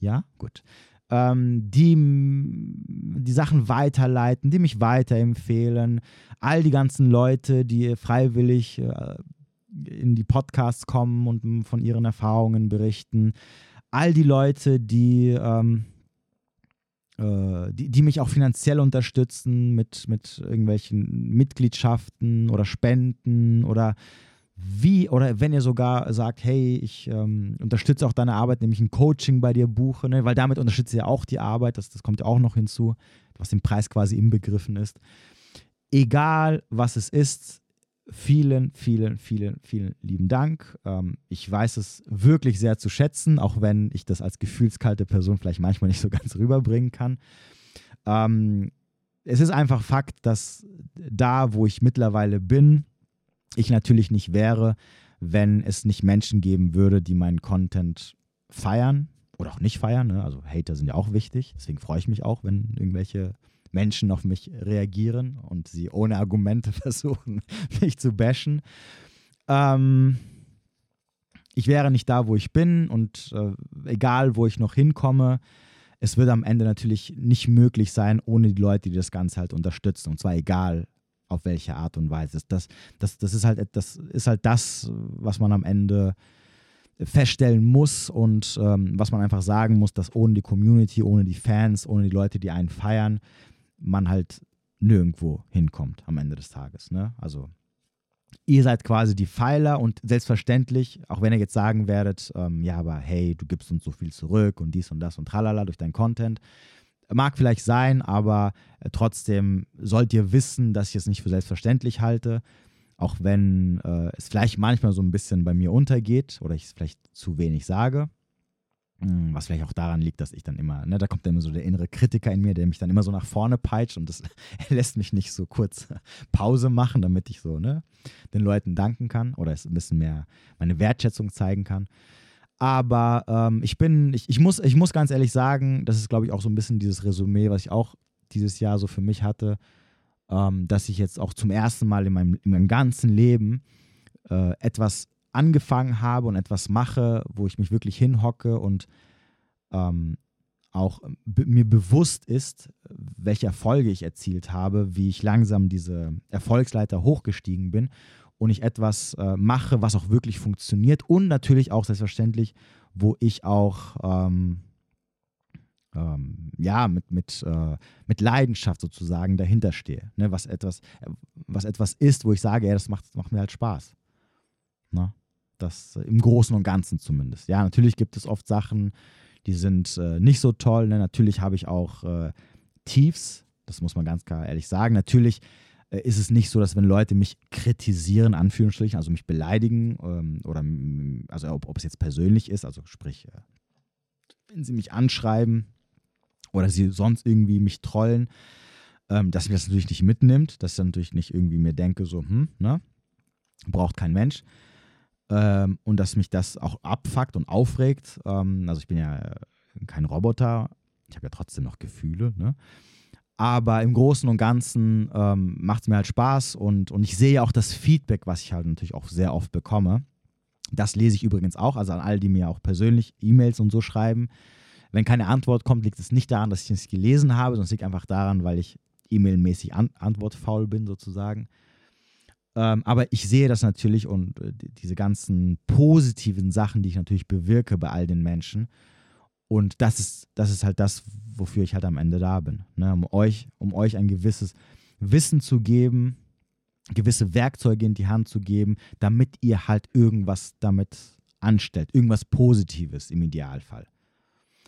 Ja, gut ähm, die die Sachen weiterleiten, die mich weiterempfehlen, all die ganzen Leute, die freiwillig äh, in die Podcasts kommen und von ihren Erfahrungen berichten, all die Leute, die, ähm, äh, die, die, mich auch finanziell unterstützen mit, mit irgendwelchen Mitgliedschaften oder Spenden oder wie, oder wenn ihr sogar sagt, hey, ich ähm, unterstütze auch deine Arbeit, nämlich ein Coaching bei dir buche, ne? weil damit unterstützt ihr auch die Arbeit, das, das kommt ja auch noch hinzu, was im Preis quasi inbegriffen ist. Egal, was es ist, vielen, vielen, vielen, vielen lieben Dank. Ähm, ich weiß es wirklich sehr zu schätzen, auch wenn ich das als gefühlskalte Person vielleicht manchmal nicht so ganz rüberbringen kann. Ähm, es ist einfach Fakt, dass da, wo ich mittlerweile bin, ich natürlich nicht wäre, wenn es nicht Menschen geben würde, die meinen Content feiern oder auch nicht feiern. Ne? Also Hater sind ja auch wichtig. Deswegen freue ich mich auch, wenn irgendwelche Menschen auf mich reagieren und sie ohne Argumente versuchen, mich zu bashen. Ähm, ich wäre nicht da, wo ich bin und äh, egal, wo ich noch hinkomme, es wird am Ende natürlich nicht möglich sein, ohne die Leute, die das Ganze halt unterstützen. Und zwar egal, auf welche Art und Weise. Das, das, das, ist, halt, das ist halt das, was man am Ende feststellen muss und ähm, was man einfach sagen muss, dass ohne die Community, ohne die Fans, ohne die Leute, die einen feiern, man halt nirgendwo hinkommt am Ende des Tages. Ne? Also ihr seid quasi die Pfeiler und selbstverständlich, auch wenn ihr jetzt sagen werdet, ähm, ja, aber hey, du gibst uns so viel zurück und dies und das und tralala durch deinen Content, mag vielleicht sein, aber äh, trotzdem sollt ihr wissen, dass ich es nicht für selbstverständlich halte, auch wenn äh, es vielleicht manchmal so ein bisschen bei mir untergeht oder ich es vielleicht zu wenig sage. Hm, was vielleicht auch daran liegt, dass ich dann immer, ne, da kommt dann immer so der innere Kritiker in mir, der mich dann immer so nach vorne peitscht und das lässt mich nicht so kurz Pause machen, damit ich so ne, den Leuten danken kann oder es ein bisschen mehr meine Wertschätzung zeigen kann. Aber ähm, ich bin, ich, ich, muss, ich muss ganz ehrlich sagen, das ist, glaube ich, auch so ein bisschen dieses Resümee, was ich auch dieses Jahr so für mich hatte, ähm, dass ich jetzt auch zum ersten Mal in meinem, in meinem ganzen Leben äh, etwas angefangen habe und etwas mache, wo ich mich wirklich hinhocke und ähm, auch mir bewusst ist, welche Erfolge ich erzielt habe, wie ich langsam diese Erfolgsleiter hochgestiegen bin und ich etwas äh, mache, was auch wirklich funktioniert und natürlich auch selbstverständlich, wo ich auch ähm, ähm, ja mit, mit, äh, mit Leidenschaft sozusagen dahinter stehe. Ne? Was, etwas, was etwas ist, wo ich sage, ja, das macht, macht mir halt Spaß. Ne? Das äh, im Großen und Ganzen zumindest. Ja, natürlich gibt es oft Sachen, die sind äh, nicht so toll. Ne? Natürlich habe ich auch äh, Tiefs, das muss man ganz klar ehrlich sagen. Natürlich äh, ist es nicht so, dass wenn Leute mich kritisieren, Anführungsstrichen, also mich beleidigen ähm, oder also ob, ob, es jetzt persönlich ist, also sprich, äh, wenn sie mich anschreiben oder sie sonst irgendwie mich trollen, ähm, dass mich das natürlich nicht mitnimmt, dass ich natürlich nicht irgendwie mir denke, so, hm, ne, braucht kein Mensch. Ähm, und dass mich das auch abfuckt und aufregt. Ähm, also ich bin ja kein Roboter, ich habe ja trotzdem noch Gefühle, ne? Aber im Großen und Ganzen ähm, macht es mir halt Spaß und, und ich sehe auch das Feedback, was ich halt natürlich auch sehr oft bekomme. Das lese ich übrigens auch, also an all die mir auch persönlich E-Mails und so schreiben. Wenn keine Antwort kommt, liegt es nicht daran, dass ich es gelesen habe, sondern es liegt einfach daran, weil ich E-Mail-mäßig an antwortfaul bin sozusagen. Ähm, aber ich sehe das natürlich und äh, diese ganzen positiven Sachen, die ich natürlich bewirke bei all den Menschen. Und das ist, das ist halt das, wofür ich halt am Ende da bin. Ne? Um, euch, um euch ein gewisses Wissen zu geben, gewisse Werkzeuge in die Hand zu geben, damit ihr halt irgendwas damit anstellt. Irgendwas Positives im Idealfall.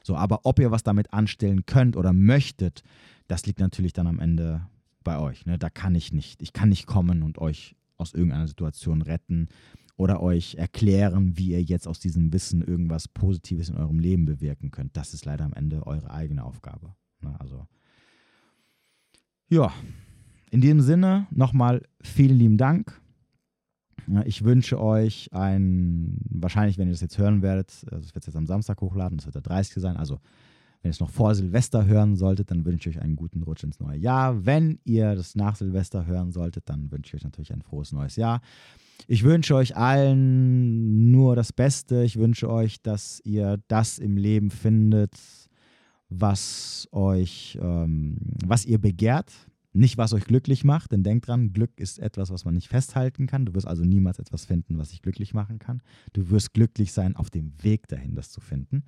So, aber ob ihr was damit anstellen könnt oder möchtet, das liegt natürlich dann am Ende bei euch. Ne? Da kann ich nicht. Ich kann nicht kommen und euch aus irgendeiner Situation retten oder euch erklären, wie ihr jetzt aus diesem Wissen irgendwas Positives in eurem Leben bewirken könnt. Das ist leider am Ende eure eigene Aufgabe. Ne? Also, ja, in diesem Sinne nochmal vielen lieben Dank. Ich wünsche euch ein, wahrscheinlich, wenn ihr das jetzt hören werdet, also ich werde es jetzt am Samstag hochladen, das wird der 30. sein, also wenn ihr es noch vor Silvester hören solltet, dann wünsche ich euch einen guten Rutsch ins neue Jahr. Wenn ihr das nach Silvester hören solltet, dann wünsche ich euch natürlich ein frohes neues Jahr. Ich wünsche euch allen nur das Beste. Ich wünsche euch, dass ihr das im Leben findet, was euch, ähm, was ihr begehrt. Nicht, was euch glücklich macht, denn denkt dran, Glück ist etwas, was man nicht festhalten kann. Du wirst also niemals etwas finden, was dich glücklich machen kann. Du wirst glücklich sein auf dem Weg dahin, das zu finden.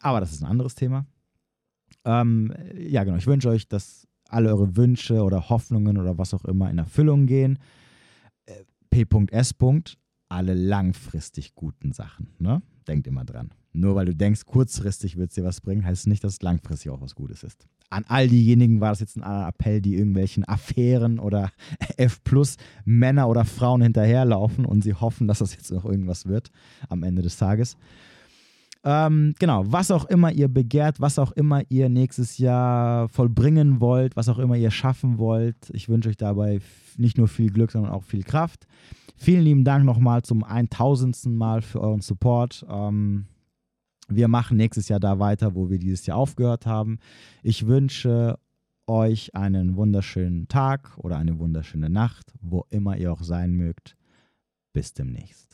Aber das ist ein anderes Thema. Ähm, ja, genau. Ich wünsche euch, dass alle eure Wünsche oder Hoffnungen oder was auch immer in Erfüllung gehen. P.S. alle langfristig guten Sachen. Ne? Denkt immer dran. Nur weil du denkst, kurzfristig wird es dir was bringen, heißt nicht, dass es langfristig auch was Gutes ist. An all diejenigen war das jetzt ein Appell, die irgendwelchen Affären oder F plus Männer oder Frauen hinterherlaufen und sie hoffen, dass das jetzt noch irgendwas wird am Ende des Tages. Ähm, genau, was auch immer ihr begehrt, was auch immer ihr nächstes Jahr vollbringen wollt, was auch immer ihr schaffen wollt, ich wünsche euch dabei nicht nur viel Glück, sondern auch viel Kraft. Vielen lieben Dank nochmal zum 1000. Mal für euren Support. Ähm, wir machen nächstes Jahr da weiter, wo wir dieses Jahr aufgehört haben. Ich wünsche euch einen wunderschönen Tag oder eine wunderschöne Nacht, wo immer ihr auch sein mögt. Bis demnächst.